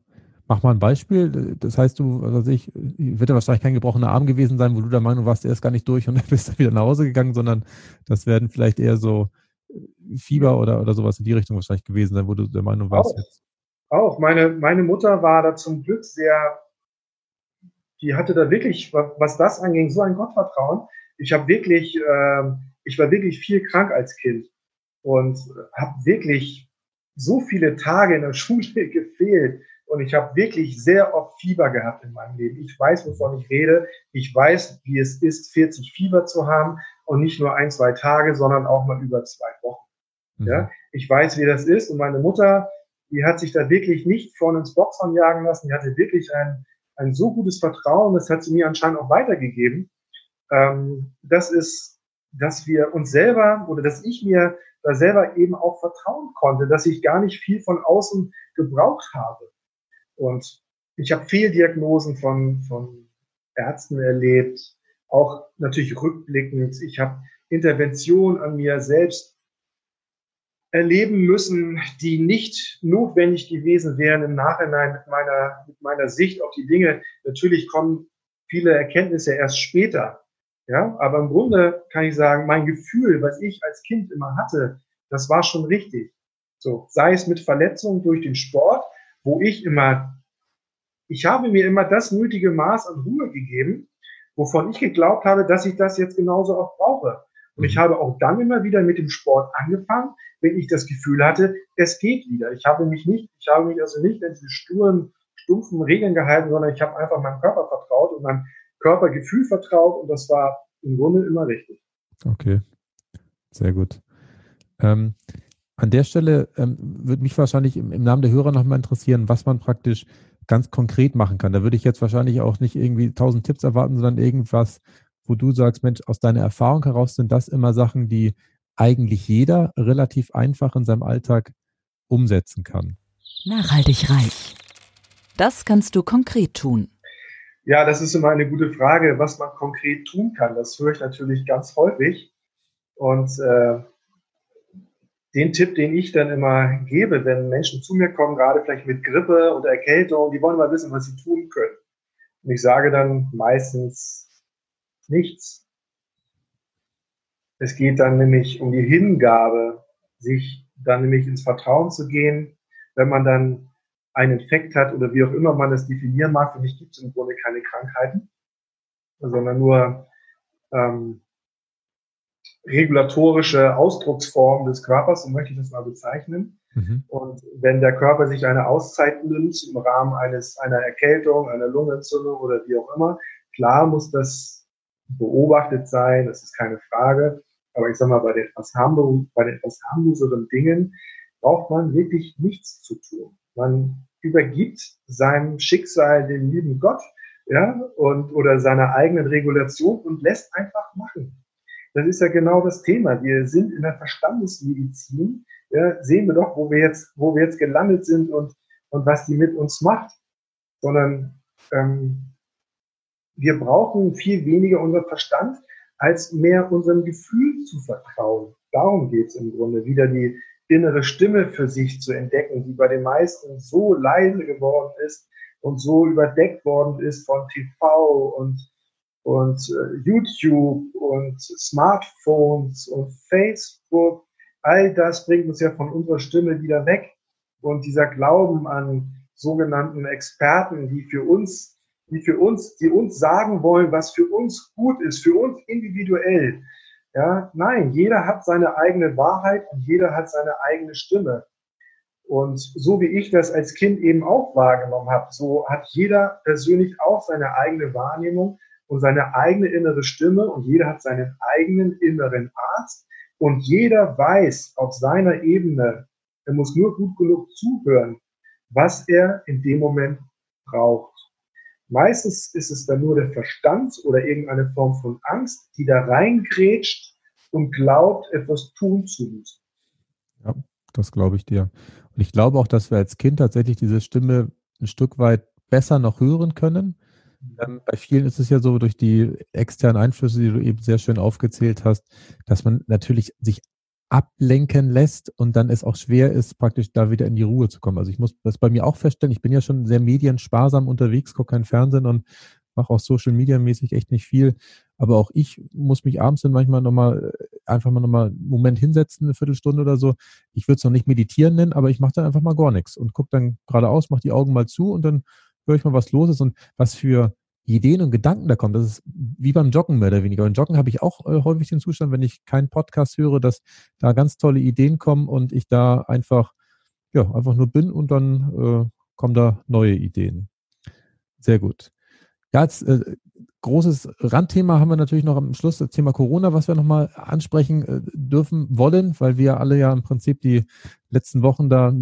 Mach mal ein Beispiel. Das heißt, du, also ich, wird ja wahrscheinlich kein gebrochener Arm gewesen sein, wo du der Meinung warst, er ist gar nicht durch und dann bist du wieder nach Hause gegangen, sondern das werden vielleicht eher so äh, Fieber oder, oder sowas in die Richtung wahrscheinlich gewesen sein, wo du der Meinung warst. Auch, jetzt. auch. Meine, meine Mutter war da zum Glück sehr, die hatte da wirklich, was das anging, so ein Gottvertrauen. Ich habe wirklich, äh, ich war wirklich viel krank als Kind und habe wirklich so viele Tage in der Schule gefehlt und ich habe wirklich sehr oft Fieber gehabt in meinem Leben. Ich weiß, wovon ich rede. Ich weiß, wie es ist, 40 Fieber zu haben und nicht nur ein, zwei Tage, sondern auch mal über zwei Wochen. Mhm. Ja, ich weiß, wie das ist. Und meine Mutter, die hat sich da wirklich nicht vorne ins Boxhorn jagen lassen. Die hatte wirklich ein, ein so gutes Vertrauen. Das hat sie mir anscheinend auch weitergegeben. Ähm, das ist, dass wir uns selber oder dass ich mir da selber eben auch vertrauen konnte, dass ich gar nicht viel von außen gebraucht habe. Und ich habe Fehldiagnosen von, von Ärzten erlebt, auch natürlich rückblickend. Ich habe Intervention an mir selbst erleben müssen, die nicht notwendig gewesen wären im Nachhinein mit meiner, mit meiner Sicht auf die Dinge. Natürlich kommen viele Erkenntnisse erst später. Ja, aber im Grunde kann ich sagen, mein Gefühl, was ich als Kind immer hatte, das war schon richtig. So, sei es mit Verletzungen durch den Sport, wo ich immer, ich habe mir immer das nötige Maß an Ruhe gegeben, wovon ich geglaubt habe, dass ich das jetzt genauso auch brauche. Und ich mhm. habe auch dann immer wieder mit dem Sport angefangen, wenn ich das Gefühl hatte, es geht wieder. Ich habe mich nicht, ich habe mich also nicht in diese sturen, stumpfen Regeln gehalten, sondern ich habe einfach meinem Körper vertraut und meinem Körpergefühl vertraut und das war im Grunde immer richtig. Okay, sehr gut. Ähm, an der Stelle ähm, würde mich wahrscheinlich im, im Namen der Hörer nochmal interessieren, was man praktisch ganz konkret machen kann. Da würde ich jetzt wahrscheinlich auch nicht irgendwie tausend Tipps erwarten, sondern irgendwas, wo du sagst, Mensch, aus deiner Erfahrung heraus sind das immer Sachen, die eigentlich jeder relativ einfach in seinem Alltag umsetzen kann. Nachhaltig reich. Das kannst du konkret tun. Ja, das ist immer eine gute Frage, was man konkret tun kann. Das höre ich natürlich ganz häufig. Und äh, den Tipp, den ich dann immer gebe, wenn Menschen zu mir kommen, gerade vielleicht mit Grippe oder Erkältung, die wollen mal wissen, was sie tun können. Und ich sage dann meistens nichts. Es geht dann nämlich um die Hingabe, sich dann nämlich ins Vertrauen zu gehen, wenn man dann einen Infekt hat oder wie auch immer man das definieren mag. Für mich gibt es im Grunde keine Krankheiten, sondern nur ähm, regulatorische Ausdrucksformen des Körpers, so möchte ich das mal bezeichnen. Mhm. Und wenn der Körper sich eine Auszeit nimmt im Rahmen eines, einer Erkältung, einer Lungenentzündung oder wie auch immer, klar muss das beobachtet sein, das ist keine Frage. Aber ich sage mal, bei den etwas, harmlos, bei den etwas harmloseren Dingen braucht man wirklich nichts zu tun. Man übergibt seinem Schicksal dem lieben Gott, ja, und, oder seiner eigenen Regulation und lässt einfach machen. Das ist ja genau das Thema. Wir sind in der Verstandesmedizin, ja, sehen wir doch, wo wir jetzt, wo wir jetzt gelandet sind und, und was die mit uns macht. Sondern ähm, wir brauchen viel weniger unseren Verstand, als mehr unserem Gefühl zu vertrauen. Darum geht's im Grunde, wieder die innere Stimme für sich zu entdecken, die bei den meisten so leise geworden ist und so überdeckt worden ist von TV und, und äh, YouTube und Smartphones und Facebook. All das bringt uns ja von unserer Stimme wieder weg. Und dieser Glauben an sogenannten Experten, die für uns, die für uns, die uns sagen wollen, was für uns gut ist, für uns individuell, ja, nein, jeder hat seine eigene Wahrheit und jeder hat seine eigene Stimme. Und so wie ich das als Kind eben auch wahrgenommen habe, so hat jeder persönlich auch seine eigene Wahrnehmung und seine eigene innere Stimme und jeder hat seinen eigenen inneren Arzt und jeder weiß auf seiner Ebene, er muss nur gut genug zuhören, was er in dem Moment braucht. Meistens ist es dann nur der Verstand oder irgendeine Form von Angst, die da reingrätscht und glaubt, etwas tun zu müssen. Ja, das glaube ich dir. Und ich glaube auch, dass wir als Kind tatsächlich diese Stimme ein Stück weit besser noch hören können. Ähm, bei vielen ist es ja so, durch die externen Einflüsse, die du eben sehr schön aufgezählt hast, dass man natürlich sich ablenken lässt und dann es auch schwer ist, praktisch da wieder in die Ruhe zu kommen. Also ich muss das bei mir auch feststellen, ich bin ja schon sehr mediensparsam unterwegs, gucke kein Fernsehen und mache auch Social Media mäßig echt nicht viel. Aber auch ich muss mich abends dann manchmal nochmal äh, einfach mal nochmal einen Moment hinsetzen, eine Viertelstunde oder so. Ich würde es noch nicht meditieren nennen, aber ich mache dann einfach mal gar nichts und gucke dann geradeaus, mache die Augen mal zu und dann höre ich mal, was los ist und was für Ideen und Gedanken da kommen. Das ist wie beim Joggen mehr oder weniger. Beim Joggen habe ich auch äh, häufig den Zustand, wenn ich keinen Podcast höre, dass da ganz tolle Ideen kommen und ich da einfach, ja, einfach nur bin und dann äh, kommen da neue Ideen. Sehr gut. Ja, jetzt äh, großes Randthema haben wir natürlich noch am Schluss, das Thema Corona, was wir nochmal ansprechen äh, dürfen wollen, weil wir alle ja im Prinzip die letzten Wochen da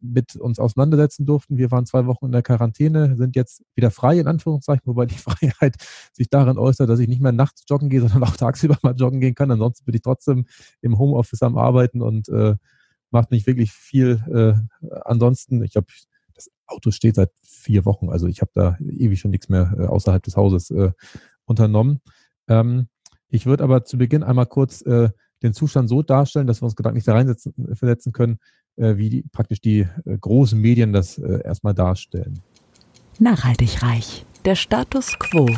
mit uns auseinandersetzen durften. Wir waren zwei Wochen in der Quarantäne, sind jetzt wieder frei, in Anführungszeichen, wobei die Freiheit sich darin äußert, dass ich nicht mehr nachts joggen gehe, sondern auch tagsüber mal joggen gehen kann. Ansonsten bin ich trotzdem im Homeoffice am Arbeiten und äh, macht nicht wirklich viel. Äh, ansonsten, ich habe das Auto steht seit vier Wochen, also ich habe da ewig schon nichts mehr äh, außerhalb des Hauses äh, unternommen. Ähm, ich würde aber zu Beginn einmal kurz äh, den Zustand so darstellen, dass wir uns gedanklich da reinversetzen können, äh, wie die, praktisch die äh, großen Medien das äh, erstmal darstellen. Nachhaltig reich. Der Status quo.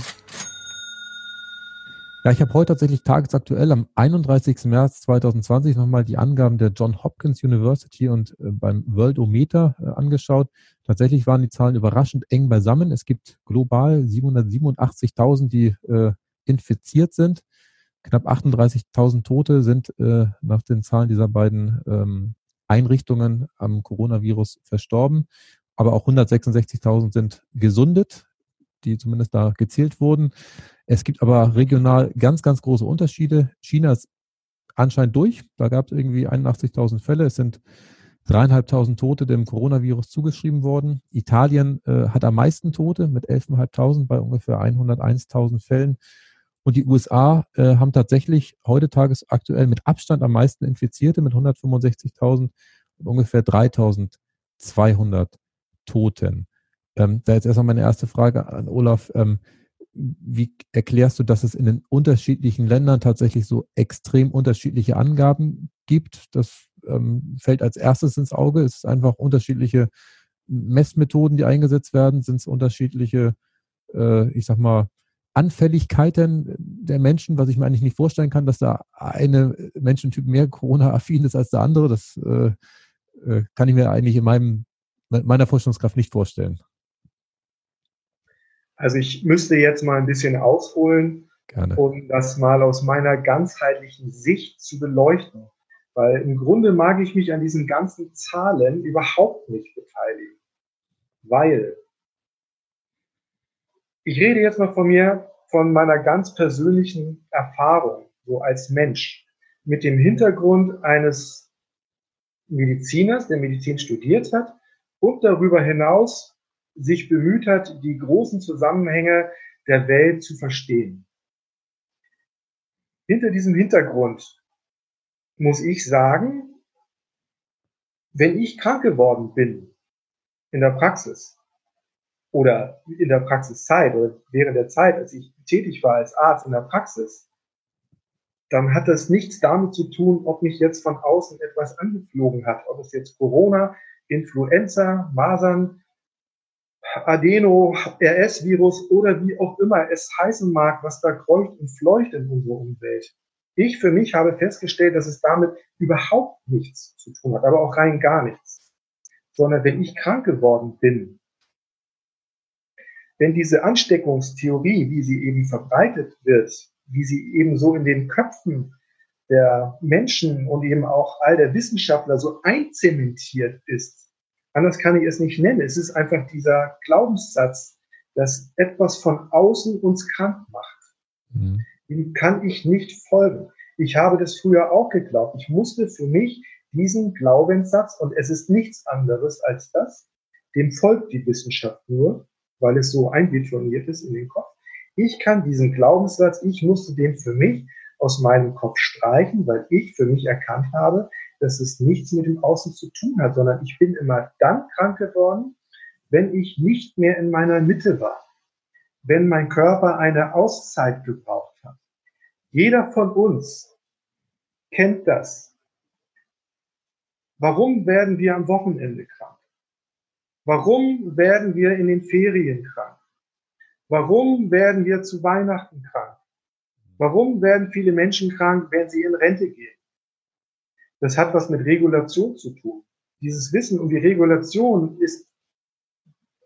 Ja, ich habe heute tatsächlich tagesaktuell am 31. März 2020 nochmal die Angaben der John Hopkins University und äh, beim Worldometer äh, angeschaut. Tatsächlich waren die Zahlen überraschend eng beisammen. Es gibt global 787.000, die äh, infiziert sind. Knapp 38.000 Tote sind äh, nach den Zahlen dieser beiden ähm, Einrichtungen am Coronavirus verstorben. Aber auch 166.000 sind gesundet, die zumindest da gezählt wurden. Es gibt aber regional ganz, ganz große Unterschiede. China ist anscheinend durch. Da gab es irgendwie 81.000 Fälle. Es sind dreieinhalbtausend Tote dem Coronavirus zugeschrieben worden. Italien äh, hat am meisten Tote mit 11.500 bei ungefähr 101.000 Fällen. Und die USA äh, haben tatsächlich heute tagesaktuell mit Abstand am meisten Infizierte mit 165.000 und ungefähr 3.200 Toten. Ähm, da jetzt erstmal meine erste Frage an Olaf. Ähm, wie erklärst du, dass es in den unterschiedlichen Ländern tatsächlich so extrem unterschiedliche Angaben gibt? Das ähm, fällt als erstes ins Auge. Es ist einfach unterschiedliche Messmethoden, die eingesetzt werden. Sind es unterschiedliche, äh, ich sag mal, Anfälligkeiten der Menschen, was ich mir eigentlich nicht vorstellen kann, dass da eine Menschentyp mehr Corona-affin ist als der andere. Das äh, äh, kann ich mir eigentlich in meinem, meiner Vorstellungskraft nicht vorstellen. Also ich müsste jetzt mal ein bisschen ausholen, Gerne. um das mal aus meiner ganzheitlichen Sicht zu beleuchten. Weil im Grunde mag ich mich an diesen ganzen Zahlen überhaupt nicht beteiligen. Weil ich rede jetzt mal von mir, von meiner ganz persönlichen Erfahrung, so als Mensch, mit dem Hintergrund eines Mediziners, der Medizin studiert hat und darüber hinaus sich bemüht hat, die großen Zusammenhänge der Welt zu verstehen. Hinter diesem Hintergrund muss ich sagen, wenn ich krank geworden bin in der Praxis, oder in der Praxiszeit oder während der Zeit, als ich tätig war als Arzt in der Praxis, dann hat das nichts damit zu tun, ob mich jetzt von außen etwas angeflogen hat, ob es jetzt Corona, Influenza, Masern, Adeno, RS-Virus oder wie auch immer es heißen mag, was da kreucht und fleucht in unserer Umwelt. Ich für mich habe festgestellt, dass es damit überhaupt nichts zu tun hat, aber auch rein gar nichts. Sondern wenn ich krank geworden bin, wenn diese Ansteckungstheorie, wie sie eben verbreitet wird, wie sie eben so in den Köpfen der Menschen und eben auch all der Wissenschaftler so einzementiert ist, anders kann ich es nicht nennen. Es ist einfach dieser Glaubenssatz, dass etwas von außen uns krank macht. Mhm. Dem kann ich nicht folgen. Ich habe das früher auch geglaubt. Ich musste für mich diesen Glaubenssatz, und es ist nichts anderes als das, dem folgt die Wissenschaft nur, weil es so einbetoniert ist in den Kopf. Ich kann diesen Glaubenssatz, ich musste den für mich aus meinem Kopf streichen, weil ich für mich erkannt habe, dass es nichts mit dem Außen zu tun hat, sondern ich bin immer dann krank geworden, wenn ich nicht mehr in meiner Mitte war, wenn mein Körper eine Auszeit gebraucht hat. Jeder von uns kennt das. Warum werden wir am Wochenende krank? Warum werden wir in den Ferien krank? Warum werden wir zu Weihnachten krank? Warum werden viele Menschen krank, wenn sie in Rente gehen? Das hat was mit Regulation zu tun. Dieses Wissen um die Regulation ist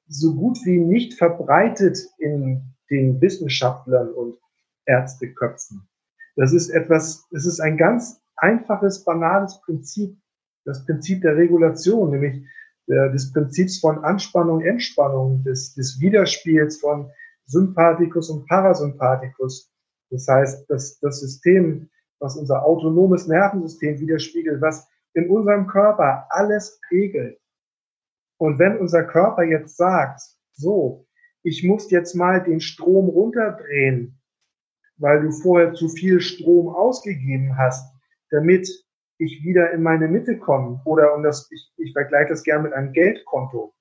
so gut wie nicht verbreitet in den Wissenschaftlern und Ärzteköpfen. Das ist etwas, es ist ein ganz einfaches, banales Prinzip, das Prinzip der Regulation, nämlich des Prinzips von Anspannung, Entspannung, des, des Widerspiels von Sympathikus und Parasympathikus. Das heißt, dass das System, was unser autonomes Nervensystem widerspiegelt, was in unserem Körper alles regelt. Und wenn unser Körper jetzt sagt, so, ich muss jetzt mal den Strom runterdrehen, weil du vorher zu viel Strom ausgegeben hast, damit ich wieder in meine Mitte komme. Oder um das, ich, ich vergleiche das gerne mit einem Geldkonto.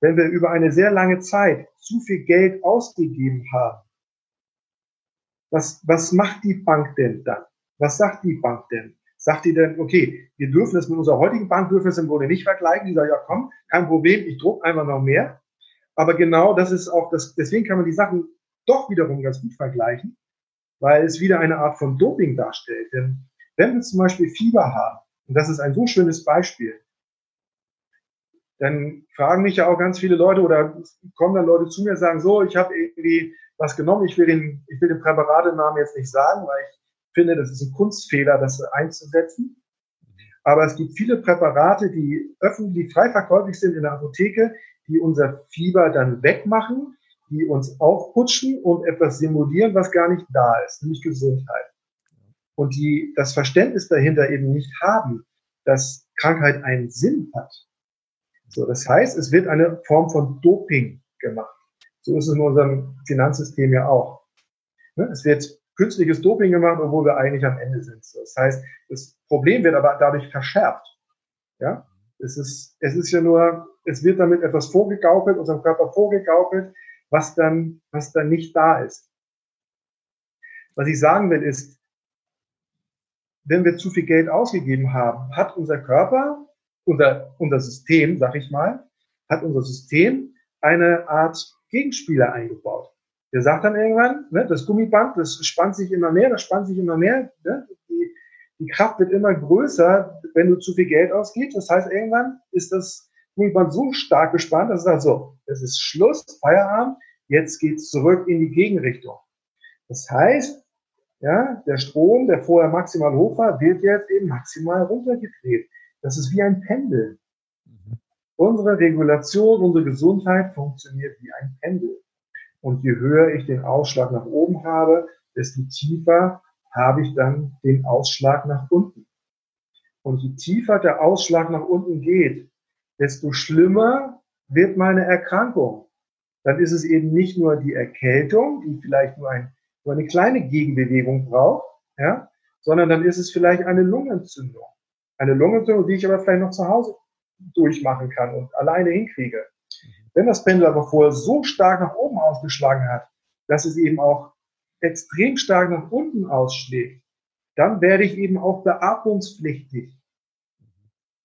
Wenn wir über eine sehr lange Zeit zu viel Geld ausgegeben haben, was, was macht die Bank denn dann? Was sagt die Bank denn? Sagt die denn, okay, wir dürfen das mit unserer heutigen Bank, dürfen es im Grunde nicht vergleichen. Die sagt, ja komm, kein Problem, ich druck einfach noch mehr. Aber genau das ist auch das, deswegen kann man die Sachen doch wiederum ganz gut vergleichen, weil es wieder eine Art von Doping darstellt. Denn wenn wir zum Beispiel Fieber haben, und das ist ein so schönes Beispiel, dann fragen mich ja auch ganz viele Leute oder kommen dann Leute zu mir und sagen, so, ich habe irgendwie was genommen, ich will den, ich will den Präparatenamen jetzt nicht sagen, weil ich finde, das ist ein Kunstfehler, das einzusetzen. Aber es gibt viele Präparate, die öffentlich frei verkäuflich sind in der Apotheke, die unser Fieber dann wegmachen, die uns aufputschen und etwas simulieren, was gar nicht da ist, nämlich Gesundheit. Und die das Verständnis dahinter eben nicht haben, dass Krankheit einen Sinn hat. So, das heißt, es wird eine Form von Doping gemacht. So ist es in unserem Finanzsystem ja auch. Ne, es wird künstliches Doping gemacht, obwohl wir eigentlich am Ende sind. Das heißt, das Problem wird aber dadurch verschärft. Ja, es ist, es ist ja nur, es wird damit etwas vorgegaukelt, unserem Körper vorgegaukelt, was dann, was dann nicht da ist. Was ich sagen will ist, wenn wir zu viel Geld ausgegeben haben, hat unser Körper, unser, unser System, sag ich mal, hat unser System eine Art Gegenspieler eingebaut. Der sagt dann irgendwann, ne, das Gummiband, das spannt sich immer mehr, das spannt sich immer mehr, ne, die, die Kraft wird immer größer, wenn du zu viel Geld ausgibst. Das heißt, irgendwann ist das Gummiband so stark gespannt, dass es sagt so, es ist Schluss, Feierabend, jetzt geht's zurück in die Gegenrichtung. Das heißt, ja, der Strom, der vorher maximal hoch war, wird jetzt eben maximal runtergedreht. Das ist wie ein Pendel. Mhm. Unsere Regulation, unsere Gesundheit funktioniert wie ein Pendel. Und je höher ich den Ausschlag nach oben habe, desto tiefer habe ich dann den Ausschlag nach unten. Und je tiefer der Ausschlag nach unten geht, desto schlimmer wird meine Erkrankung. Dann ist es eben nicht nur die Erkältung, die vielleicht nur, ein, nur eine kleine Gegenbewegung braucht, ja, sondern dann ist es vielleicht eine Lungenentzündung. Eine Lungenentzündung, die ich aber vielleicht noch zu Hause durchmachen kann und alleine hinkriege. Wenn das Pendel aber vorher so stark nach oben ausgeschlagen hat, dass es eben auch extrem stark nach unten ausschlägt, dann werde ich eben auch beatmungspflichtig.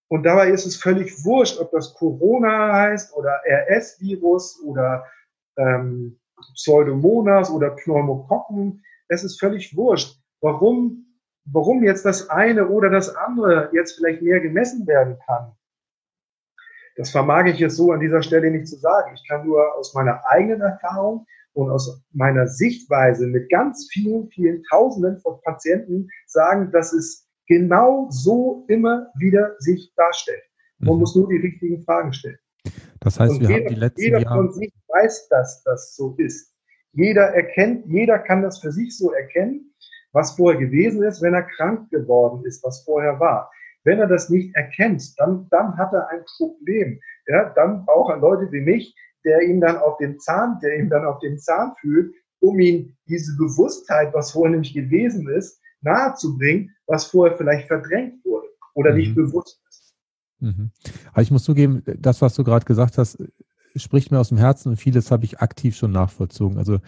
Und dabei ist es völlig wurscht, ob das Corona heißt oder RS-Virus oder ähm, Pseudomonas oder Pneumokokken. Es ist völlig wurscht. Warum, warum jetzt das eine oder das andere jetzt vielleicht mehr gemessen werden kann, das vermag ich jetzt so an dieser Stelle nicht zu sagen. Ich kann nur aus meiner eigenen Erfahrung und aus meiner Sichtweise mit ganz vielen, vielen Tausenden von Patienten sagen, dass es genau so immer wieder sich darstellt. Man mhm. muss nur die richtigen Fragen stellen. Das heißt, und wir jeder, haben die letzten jeder Jahre... von sich weiß, dass das so ist. Jeder erkennt, jeder kann das für sich so erkennen, was vorher gewesen ist, wenn er krank geworden ist, was vorher war. Wenn er das nicht erkennt, dann, dann hat er ein Problem. Ja, dann braucht er Leute wie mich, der ihm dann auf den Zahn, der ihm dann auf den Zahn fühlt, um ihn diese Bewusstheit, was vorher nämlich gewesen ist, nahezubringen, was vorher vielleicht verdrängt wurde oder mhm. nicht bewusst. Mhm. Aber ich muss zugeben, das, was du gerade gesagt hast, spricht mir aus dem Herzen und vieles habe ich aktiv schon nachvollzogen. Also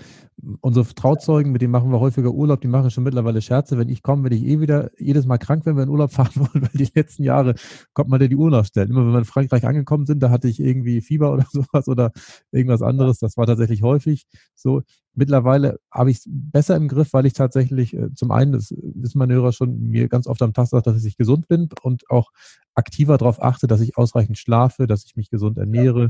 unsere Trauzeugen, mit denen machen wir häufiger Urlaub, die machen schon mittlerweile Scherze. Wenn ich komme, wenn ich eh wieder jedes Mal krank, wenn wir in Urlaub fahren wollen, weil die letzten Jahre kommt man dir die Uhr nachstellen. Immer wenn wir in Frankreich angekommen sind, da hatte ich irgendwie Fieber oder sowas oder irgendwas anderes. Das war tatsächlich häufig so. Mittlerweile habe ich es besser im Griff, weil ich tatsächlich äh, zum einen, das wissen meine Hörer schon, mir ganz oft am Tag sagt, dass ich gesund bin und auch aktiver darauf achte, dass ich ausreichend schlafe, dass ich mich gesund ernähre, ja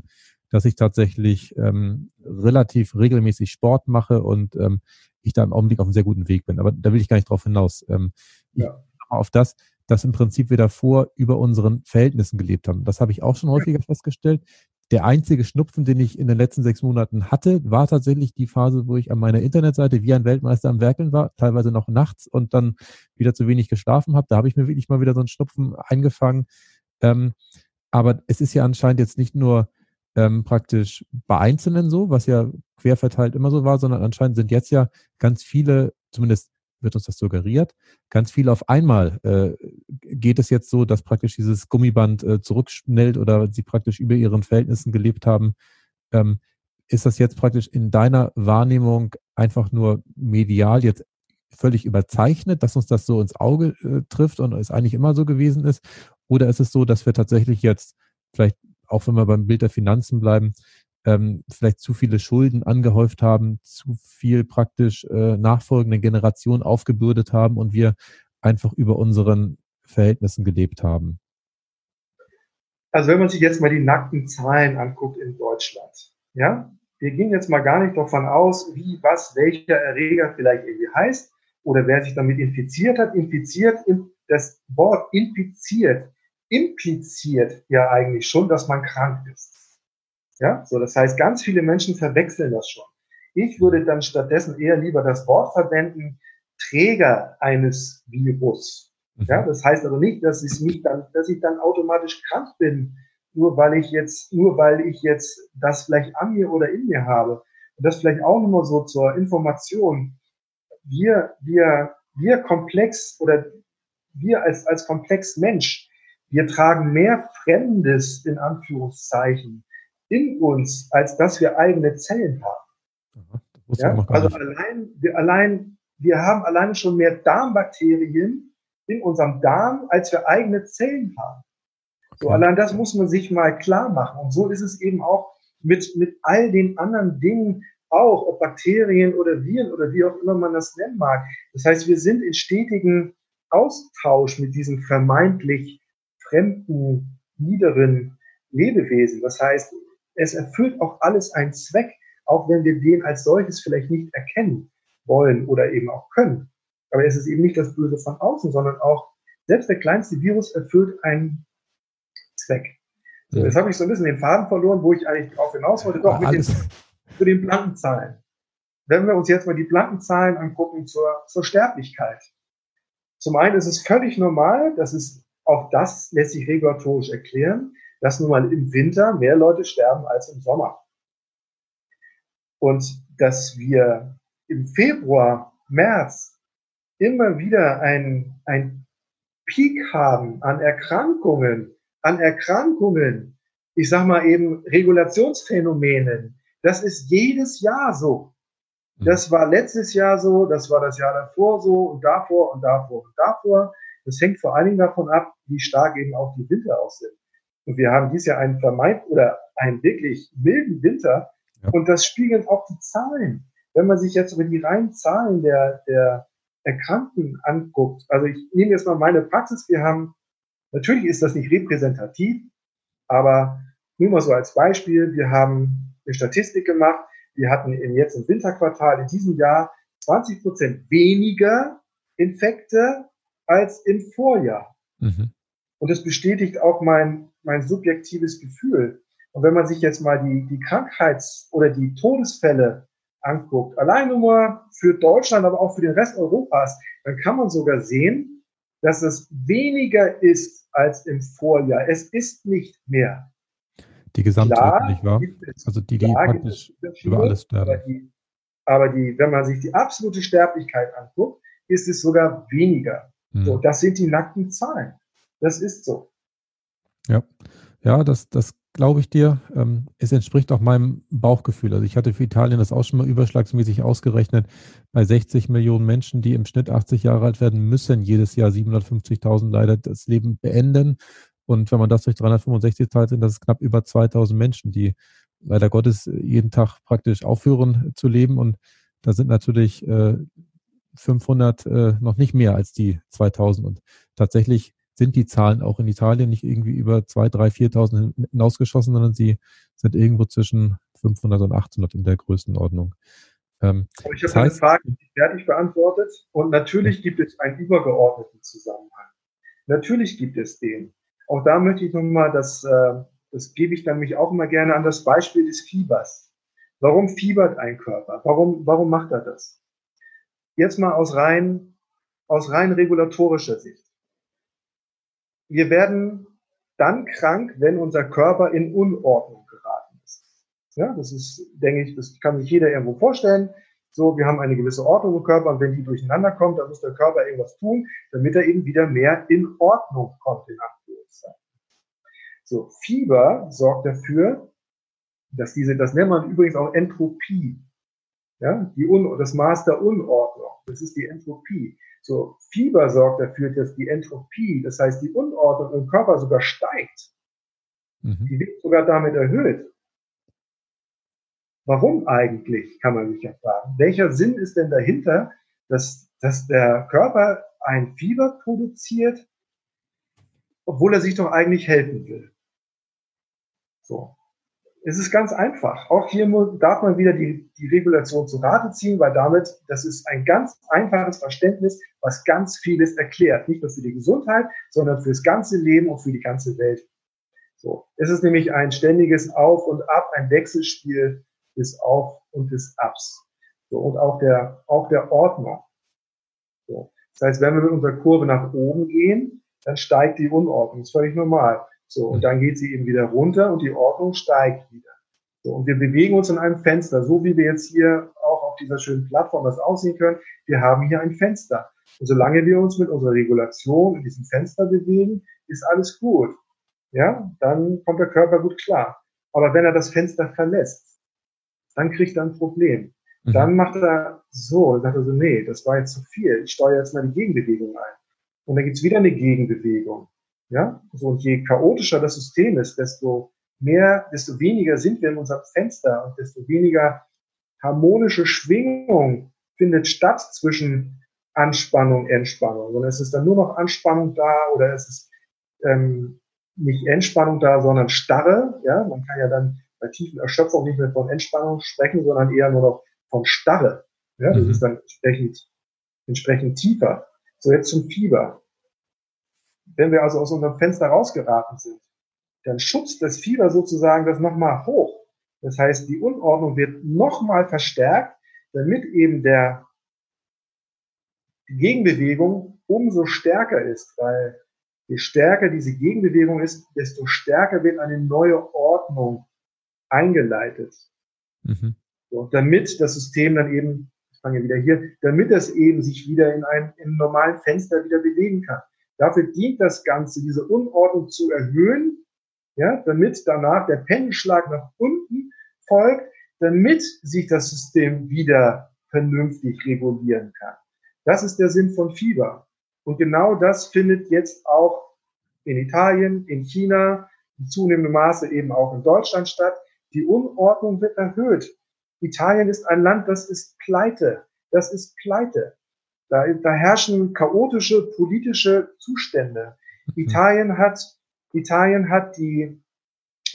dass ich tatsächlich ähm, relativ regelmäßig Sport mache und ähm, ich da im Augenblick auf einem sehr guten Weg bin. Aber da will ich gar nicht drauf hinaus. Ähm, ja. auf das, dass im Prinzip wir davor über unseren Verhältnissen gelebt haben. Das habe ich auch schon häufiger festgestellt. der einzige Schnupfen, den ich in den letzten sechs Monaten hatte, war tatsächlich die Phase, wo ich an meiner Internetseite wie ein Weltmeister am Werkeln war, teilweise noch nachts und dann wieder zu wenig geschlafen habe. Da habe ich mir wirklich mal wieder so einen Schnupfen eingefangen. Ähm, aber es ist ja anscheinend jetzt nicht nur ähm, praktisch bei Einzelnen so, was ja querverteilt immer so war, sondern anscheinend sind jetzt ja ganz viele, zumindest wird uns das suggeriert, ganz viele auf einmal äh, geht es jetzt so, dass praktisch dieses Gummiband äh, zurückschnellt oder sie praktisch über ihren Verhältnissen gelebt haben. Ähm, ist das jetzt praktisch in deiner Wahrnehmung einfach nur medial jetzt völlig überzeichnet, dass uns das so ins Auge äh, trifft und es eigentlich immer so gewesen ist? Oder ist es so, dass wir tatsächlich jetzt vielleicht, auch wenn wir beim Bild der Finanzen bleiben, ähm, vielleicht zu viele Schulden angehäuft haben, zu viel praktisch äh, nachfolgenden Generationen aufgebürdet haben und wir einfach über unseren Verhältnissen gelebt haben? Also wenn man sich jetzt mal die nackten Zahlen anguckt in Deutschland, ja, wir gehen jetzt mal gar nicht davon aus, wie, was, welcher Erreger vielleicht irgendwie heißt oder wer sich damit infiziert hat. Infiziert, das Wort infiziert impliziert ja eigentlich schon, dass man krank ist. Ja, so, das heißt, ganz viele Menschen verwechseln das schon. Ich würde dann stattdessen eher lieber das Wort verwenden, Träger eines Virus. Mhm. Ja, das heißt aber nicht, dass ich mich dann, dass ich dann automatisch krank bin, nur weil ich jetzt, nur weil ich jetzt das vielleicht an mir oder in mir habe. Und das vielleicht auch nochmal so zur Information. Wir, wir, wir komplex oder wir als, als komplex Mensch, wir tragen mehr Fremdes in Anführungszeichen in uns, als dass wir eigene Zellen haben. Ja? Also allein, wir allein, wir haben allein schon mehr Darmbakterien in unserem Darm, als wir eigene Zellen haben. So, allein das muss man sich mal klar machen. Und so ist es eben auch mit, mit all den anderen Dingen auch, ob Bakterien oder Viren oder wie auch immer man das nennen mag. Das heißt, wir sind in stetigen Austausch mit diesen vermeintlich fremden, niederen Lebewesen. Das heißt, es erfüllt auch alles einen Zweck, auch wenn wir den als solches vielleicht nicht erkennen wollen oder eben auch können. Aber es ist eben nicht das Böse von außen, sondern auch selbst der kleinste Virus erfüllt einen Zweck. So, jetzt habe ich so ein bisschen den Faden verloren, wo ich eigentlich drauf hinaus wollte, doch mit den, zu den blanken Zahlen. Wenn wir uns jetzt mal die blanken Zahlen angucken zur, zur Sterblichkeit. Zum einen ist es völlig normal, dass es auch das lässt sich regulatorisch erklären, dass nun mal im Winter mehr Leute sterben als im Sommer. Und dass wir im Februar, März immer wieder ein, ein Peak haben an Erkrankungen, an Erkrankungen, ich sag mal eben Regulationsphänomenen, das ist jedes Jahr so. Hm. Das war letztes Jahr so, das war das Jahr davor so und davor und davor und davor. Das hängt vor allen Dingen davon ab, wie stark eben auch die Winter aus sind. Und wir haben dieses Jahr einen vermeint oder einen wirklich milden Winter. Ja. Und das spiegeln auch die Zahlen. Wenn man sich jetzt über die reinen Zahlen der, der Erkrankten anguckt, also ich nehme jetzt mal meine Praxis, wir haben, natürlich ist das nicht repräsentativ, aber nur mal so als Beispiel, wir haben eine Statistik gemacht, wir hatten im, jetzt im Winterquartal in diesem Jahr 20 Prozent weniger Infekte als im Vorjahr. Mhm. Und das bestätigt auch mein, mein subjektives Gefühl. Und wenn man sich jetzt mal die, die Krankheits- oder die Todesfälle anguckt, allein nur für Deutschland, aber auch für den Rest Europas, dann kann man sogar sehen, dass es weniger ist als im Vorjahr. Es ist nicht mehr. Die Gesamtheit nicht wahr? Also die, die praktisch über alles sterben. Aber, die, aber die, wenn man sich die absolute Sterblichkeit anguckt, ist es sogar weniger. Hm. So, das sind die nackten Zahlen. Das ist so. Ja, ja, das, das glaube ich dir. Ähm, es entspricht auch meinem Bauchgefühl. Also ich hatte für Italien das auch schon mal überschlagsmäßig ausgerechnet. Bei 60 Millionen Menschen, die im Schnitt 80 Jahre alt werden, müssen jedes Jahr 750.000 leider das Leben beenden. Und wenn man das durch 365 teilt, sind das knapp über 2000 Menschen, die leider Gottes jeden Tag praktisch aufhören zu leben. Und da sind natürlich äh, 500 äh, noch nicht mehr als die 2000. Und tatsächlich sind die Zahlen auch in Italien nicht irgendwie über 2, 3, 4.000 hinausgeschossen, sondern sie sind irgendwo zwischen 500 und 800 in der Größenordnung. Ähm, Aber ich habe eine Frage nicht fertig beantwortet und natürlich gibt es einen übergeordneten Zusammenhang. Natürlich gibt es den. Auch da möchte ich nochmal das, äh, Das gebe ich dann mich auch immer gerne an das Beispiel des Fiebers. Warum fiebert ein Körper? Warum, warum macht er das? Jetzt mal aus rein, aus rein regulatorischer Sicht. Wir werden dann krank, wenn unser Körper in Unordnung geraten ist. Ja, das ist, denke ich, das kann sich jeder irgendwo vorstellen. So, wir haben eine gewisse Ordnung im Körper und wenn die durcheinander kommt, dann muss der Körper irgendwas tun, damit er eben wieder mehr in Ordnung kommt, in Anführungszeichen. So, Fieber sorgt dafür, dass diese, das nennt man übrigens auch Entropie. Ja, die Un das Maß der Unordnung. Das ist die Entropie. So, Fieber sorgt dafür, dass die Entropie, das heißt die Unordnung im Körper sogar steigt. Mhm. Die wird sogar damit erhöht. Warum eigentlich, kann man sich ja fragen. Welcher Sinn ist denn dahinter, dass, dass der Körper ein Fieber produziert, obwohl er sich doch eigentlich helfen will? So. Es ist ganz einfach. Auch hier darf man wieder die, die Regulation zu Rate ziehen, weil damit, das ist ein ganz einfaches Verständnis, was ganz vieles erklärt. Nicht nur für die Gesundheit, sondern fürs ganze Leben und für die ganze Welt. So. Es ist nämlich ein ständiges Auf und Ab, ein Wechselspiel des Auf und des Abs. So. Und auch der, auch der Ordnung. So. Das heißt, wenn wir mit unserer Kurve nach oben gehen, dann steigt die Unordnung. Das ist völlig normal. So, und dann geht sie eben wieder runter und die Ordnung steigt wieder. So, und wir bewegen uns in einem Fenster, so wie wir jetzt hier auch auf dieser schönen Plattform das aussehen können. Wir haben hier ein Fenster. Und solange wir uns mit unserer Regulation in diesem Fenster bewegen, ist alles gut. Ja, dann kommt der Körper gut klar. Aber wenn er das Fenster verlässt, dann kriegt er ein Problem. Mhm. Dann macht er so, sagt er so, nee, das war jetzt zu viel. Ich steuere jetzt mal die Gegenbewegung ein. Und dann gibt's wieder eine Gegenbewegung. Ja, so und je chaotischer das System ist, desto mehr, desto weniger sind wir in unserem Fenster und desto weniger harmonische Schwingung findet statt zwischen Anspannung, Entspannung. Sondern es ist dann nur noch Anspannung da oder es ist ähm, nicht Entspannung da, sondern Starre. Ja, man kann ja dann bei tiefen Erschöpfung nicht mehr von Entspannung sprechen, sondern eher nur noch von Starre. Ja, das mhm. ist dann entsprechend, entsprechend tiefer. So jetzt zum Fieber. Wenn wir also aus unserem Fenster rausgeraten sind, dann schubst das Fieber sozusagen das nochmal hoch. Das heißt, die Unordnung wird nochmal verstärkt, damit eben der die Gegenbewegung umso stärker ist, weil je stärker diese Gegenbewegung ist, desto stärker wird eine neue Ordnung eingeleitet. Mhm. So, damit das System dann eben, ich fange wieder hier, damit es eben sich wieder in einem, in einem normalen Fenster wieder bewegen kann. Dafür dient das Ganze, diese Unordnung zu erhöhen, ja, damit danach der Pendelschlag nach unten folgt, damit sich das System wieder vernünftig regulieren kann. Das ist der Sinn von Fieber. Und genau das findet jetzt auch in Italien, in China, in zunehmendem Maße eben auch in Deutschland statt. Die Unordnung wird erhöht. Italien ist ein Land, das ist pleite. Das ist pleite. Da, da herrschen chaotische politische Zustände. Mhm. Italien hat, Italien hat die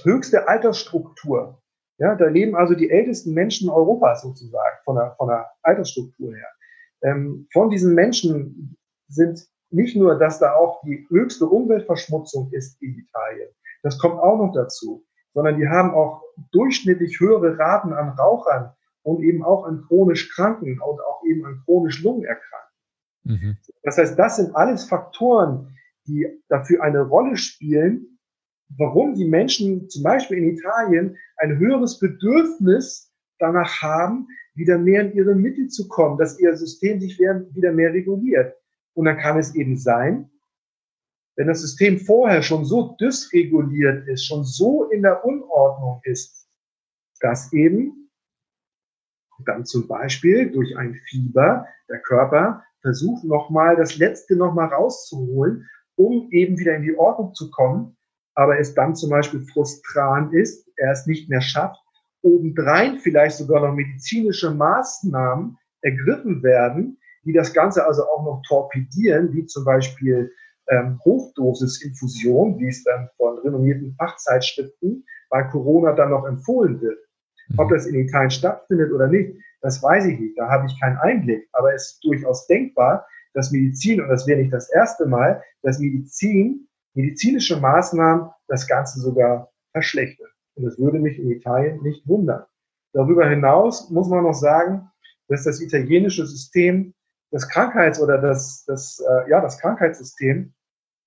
höchste Altersstruktur. Ja, da leben also die ältesten Menschen Europas sozusagen von der, von der Altersstruktur her. Ähm, von diesen Menschen sind nicht nur, dass da auch die höchste Umweltverschmutzung ist in Italien. Das kommt auch noch dazu, sondern die haben auch durchschnittlich höhere Raten an Rauchern und eben auch an chronisch Kranken und auch eben an chronisch Lungenerkrankten. Mhm. Das heißt, das sind alles Faktoren, die dafür eine Rolle spielen, warum die Menschen zum Beispiel in Italien ein höheres Bedürfnis danach haben, wieder mehr in ihre Mitte zu kommen, dass ihr System sich wieder mehr reguliert. Und dann kann es eben sein, wenn das System vorher schon so dysreguliert ist, schon so in der Unordnung ist, dass eben dann zum Beispiel durch ein Fieber der Körper versucht nochmal das Letzte nochmal rauszuholen, um eben wieder in die Ordnung zu kommen, aber es dann zum Beispiel frustrant ist, er es nicht mehr schafft, obendrein vielleicht sogar noch medizinische Maßnahmen ergriffen werden, die das Ganze also auch noch torpedieren, wie zum Beispiel ähm, Hochdosisinfusion, wie es dann von renommierten Fachzeitschriften bei Corona dann noch empfohlen wird. Ob mhm. das in Italien stattfindet oder nicht, das weiß ich nicht. Da habe ich keinen Einblick. Aber es ist durchaus denkbar, dass Medizin, und das wäre nicht das erste Mal, dass Medizin, medizinische Maßnahmen das Ganze sogar verschlechtern. Und das würde mich in Italien nicht wundern. Darüber hinaus muss man noch sagen, dass das italienische System, das Krankheits- oder das, das, äh, ja, das Krankheitssystem,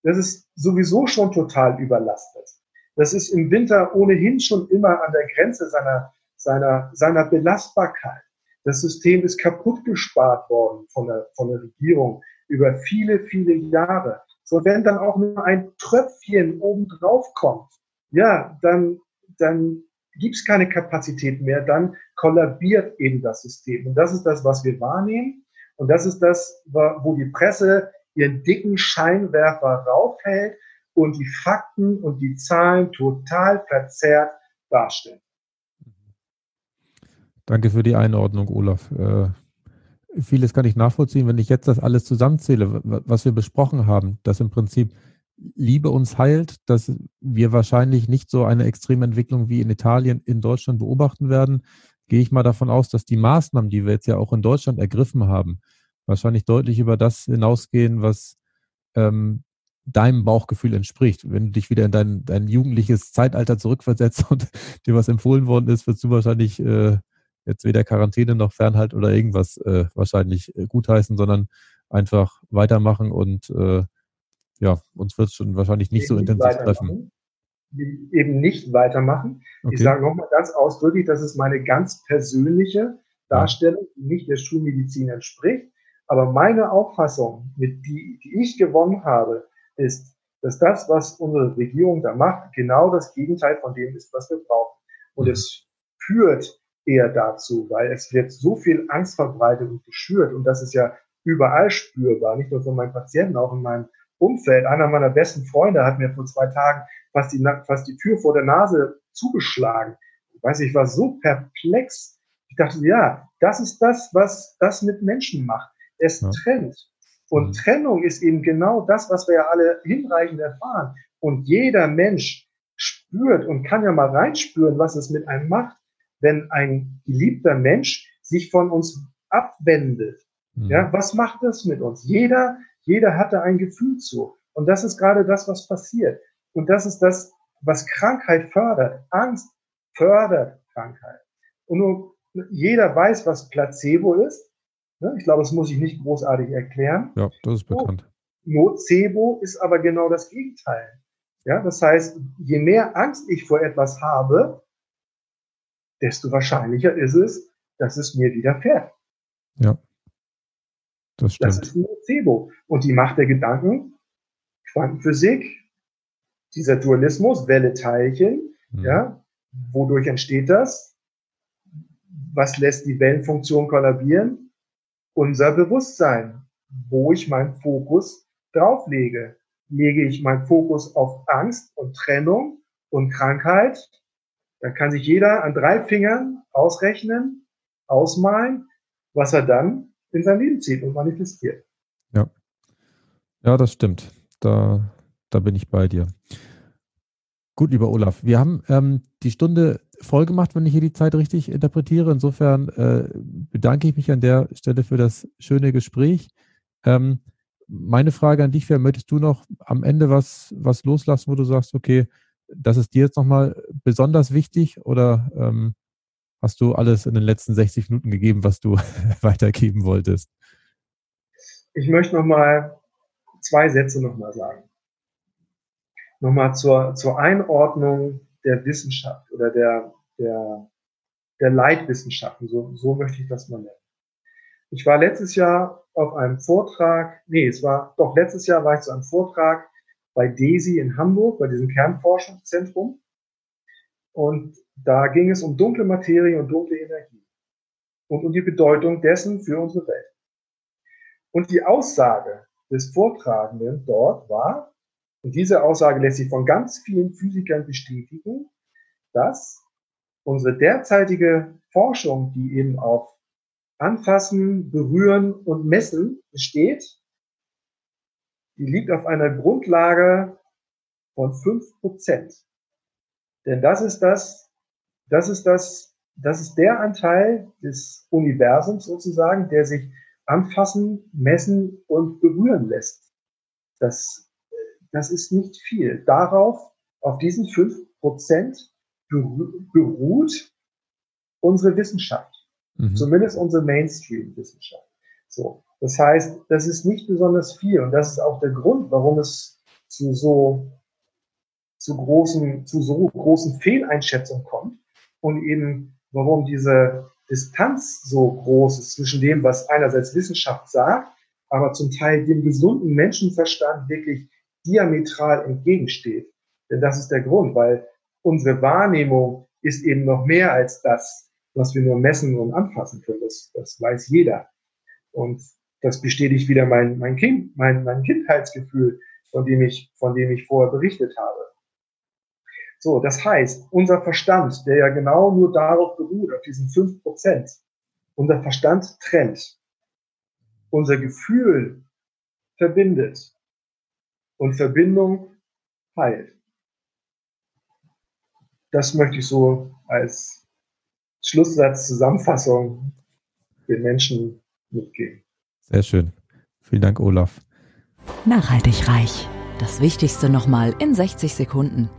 das ist sowieso schon total überlastet. Das ist im Winter ohnehin schon immer an der Grenze seiner, seiner, seiner Belastbarkeit. Das System ist kaputt gespart worden von der, von der Regierung über viele, viele Jahre. So, wenn dann auch nur ein Tröpfchen obendrauf kommt, ja, dann, dann gibt es keine Kapazität mehr, dann kollabiert eben das System. Und das ist das, was wir wahrnehmen. Und das ist das, wo die Presse ihren dicken Scheinwerfer raufhält und die Fakten und die Zahlen total verzerrt darstellen. Danke für die Einordnung, Olaf. Äh, vieles kann ich nachvollziehen, wenn ich jetzt das alles zusammenzähle, was wir besprochen haben, dass im Prinzip Liebe uns heilt, dass wir wahrscheinlich nicht so eine Extrementwicklung wie in Italien, in Deutschland beobachten werden, gehe ich mal davon aus, dass die Maßnahmen, die wir jetzt ja auch in Deutschland ergriffen haben, wahrscheinlich deutlich über das hinausgehen, was ähm, deinem Bauchgefühl entspricht. Wenn du dich wieder in dein, dein jugendliches Zeitalter zurückversetzt und dir was empfohlen worden ist, wirst du wahrscheinlich äh, jetzt weder Quarantäne noch Fernhalt oder irgendwas äh, wahrscheinlich äh, gutheißen, sondern einfach weitermachen und äh, ja, uns wird es schon wahrscheinlich nicht eben so intensiv treffen. Eben nicht weitermachen. Okay. Ich sage nochmal ganz ausdrücklich, das ist meine ganz persönliche Darstellung, die nicht der Schulmedizin entspricht. Aber meine Auffassung, mit die, die ich gewonnen habe, ist, dass das, was unsere Regierung da macht, genau das Gegenteil von dem ist, was wir brauchen. Und mhm. es führt eher dazu, weil es wird so viel Angst verbreitet und geschürt und das ist ja überall spürbar, nicht nur von meinen Patienten, auch in meinem Umfeld. Einer meiner besten Freunde hat mir vor zwei Tagen fast die, fast die Tür vor der Nase zugeschlagen. Ich weiß, ich war so perplex. Ich dachte, ja, das ist das, was das mit Menschen macht. Es ja. trennt. Und mhm. Trennung ist eben genau das, was wir ja alle hinreichend erfahren. Und jeder Mensch spürt und kann ja mal reinspüren, was es mit einem macht, wenn ein geliebter Mensch sich von uns abwendet. Mhm. Ja, was macht das mit uns? Jeder, jeder hatte ein Gefühl zu. Und das ist gerade das, was passiert. Und das ist das, was Krankheit fördert. Angst fördert Krankheit. Und nur jeder weiß, was Placebo ist. Ne, ich glaube, das muss ich nicht großartig erklären. Ja, das ist bekannt. Nocebo ist aber genau das Gegenteil. Ja, das heißt, je mehr Angst ich vor etwas habe, desto wahrscheinlicher ist es, dass es mir widerfährt. Ja. Das stimmt. Das ist ein Nocebo. Und die Macht der Gedanken, Quantenphysik, dieser Dualismus, Welle, Teilchen, mhm. ja, wodurch entsteht das? Was lässt die Wellenfunktion kollabieren? Unser Bewusstsein, wo ich meinen Fokus drauflege. Lege ich meinen Fokus auf Angst und Trennung und Krankheit, dann kann sich jeder an drei Fingern ausrechnen, ausmalen, was er dann in sein Leben zieht und manifestiert. Ja. Ja, das stimmt. Da, da bin ich bei dir. Gut, lieber Olaf, wir haben ähm, die Stunde voll gemacht, wenn ich hier die Zeit richtig interpretiere. Insofern äh, bedanke ich mich an der Stelle für das schöne Gespräch. Ähm, meine Frage an dich wäre, möchtest du noch am Ende was, was loslassen, wo du sagst, okay, das ist dir jetzt nochmal besonders wichtig oder ähm, hast du alles in den letzten 60 Minuten gegeben, was du weitergeben wolltest? Ich möchte nochmal zwei Sätze nochmal sagen. Nochmal zur, zur Einordnung der Wissenschaft oder der, der, der Leitwissenschaften, so, so möchte ich das mal nennen. Ich war letztes Jahr auf einem Vortrag, nee, es war, doch letztes Jahr war ich zu einem Vortrag bei DESI in Hamburg, bei diesem Kernforschungszentrum. Und da ging es um dunkle Materie und dunkle Energie und um die Bedeutung dessen für unsere Welt. Und die Aussage des Vortragenden dort war, und diese Aussage lässt sich von ganz vielen Physikern bestätigen, dass unsere derzeitige Forschung, die eben auf Anfassen, Berühren und Messen besteht, die liegt auf einer Grundlage von fünf Prozent. Denn das ist das, das ist das, das ist der Anteil des Universums sozusagen, der sich anfassen, messen und berühren lässt. Das, das ist nicht viel. Darauf auf diesen fünf Prozent beruht unsere Wissenschaft. Mhm. Zumindest unsere Mainstream-Wissenschaft. So. Das heißt, das ist nicht besonders viel und das ist auch der Grund, warum es zu so, zu großen, zu so großen Fehleinschätzungen kommt und eben warum diese Distanz so groß ist zwischen dem, was einerseits Wissenschaft sagt, aber zum Teil dem gesunden Menschenverstand wirklich diametral entgegensteht. Denn das ist der Grund, weil unsere Wahrnehmung ist eben noch mehr als das, was wir nur messen und anfassen können. Das, das weiß jeder. Und das bestätigt wieder mein, mein Kind, mein, mein Kindheitsgefühl, von dem ich, von dem ich vorher berichtet habe. So, das heißt, unser Verstand, der ja genau nur darauf beruht, auf diesen fünf Prozent, unser Verstand trennt. Unser Gefühl verbindet. Und Verbindung heilt. Das möchte ich so als Schlusssatz, Zusammenfassung den Menschen mitgeben. Sehr schön. Vielen Dank, Olaf. Nachhaltig reich. Das Wichtigste nochmal in 60 Sekunden.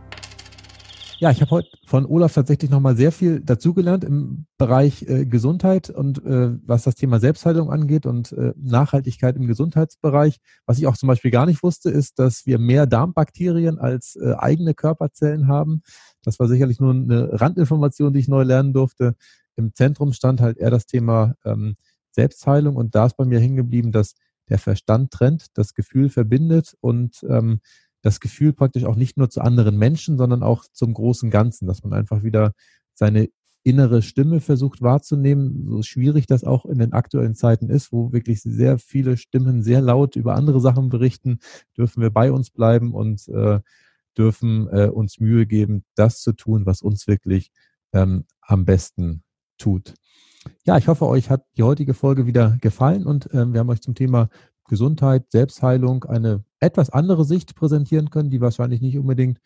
Ja, ich habe heute von Olaf tatsächlich nochmal sehr viel dazugelernt im Bereich äh, Gesundheit und äh, was das Thema Selbstheilung angeht und äh, Nachhaltigkeit im Gesundheitsbereich. Was ich auch zum Beispiel gar nicht wusste, ist, dass wir mehr Darmbakterien als äh, eigene Körperzellen haben. Das war sicherlich nur eine Randinformation, die ich neu lernen durfte. Im Zentrum stand halt eher das Thema ähm, Selbstheilung und da ist bei mir hängen geblieben, dass der Verstand trennt, das Gefühl verbindet und ähm, das Gefühl praktisch auch nicht nur zu anderen Menschen, sondern auch zum großen Ganzen, dass man einfach wieder seine innere Stimme versucht wahrzunehmen, so schwierig das auch in den aktuellen Zeiten ist, wo wirklich sehr viele Stimmen sehr laut über andere Sachen berichten, dürfen wir bei uns bleiben und äh, dürfen äh, uns Mühe geben, das zu tun, was uns wirklich ähm, am besten tut. Ja, ich hoffe, euch hat die heutige Folge wieder gefallen und ähm, wir haben euch zum Thema Gesundheit, Selbstheilung eine etwas andere Sicht präsentieren können, die wahrscheinlich nicht unbedingt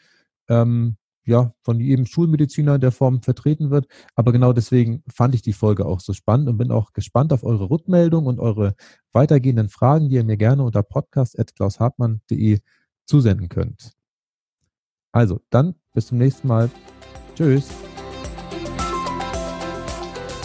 ähm, ja, von jedem Schulmediziner in der Form vertreten wird. Aber genau deswegen fand ich die Folge auch so spannend und bin auch gespannt auf eure Rückmeldung und eure weitergehenden Fragen, die ihr mir gerne unter podcast.klaushartmann.de zusenden könnt. Also, dann bis zum nächsten Mal. Tschüss.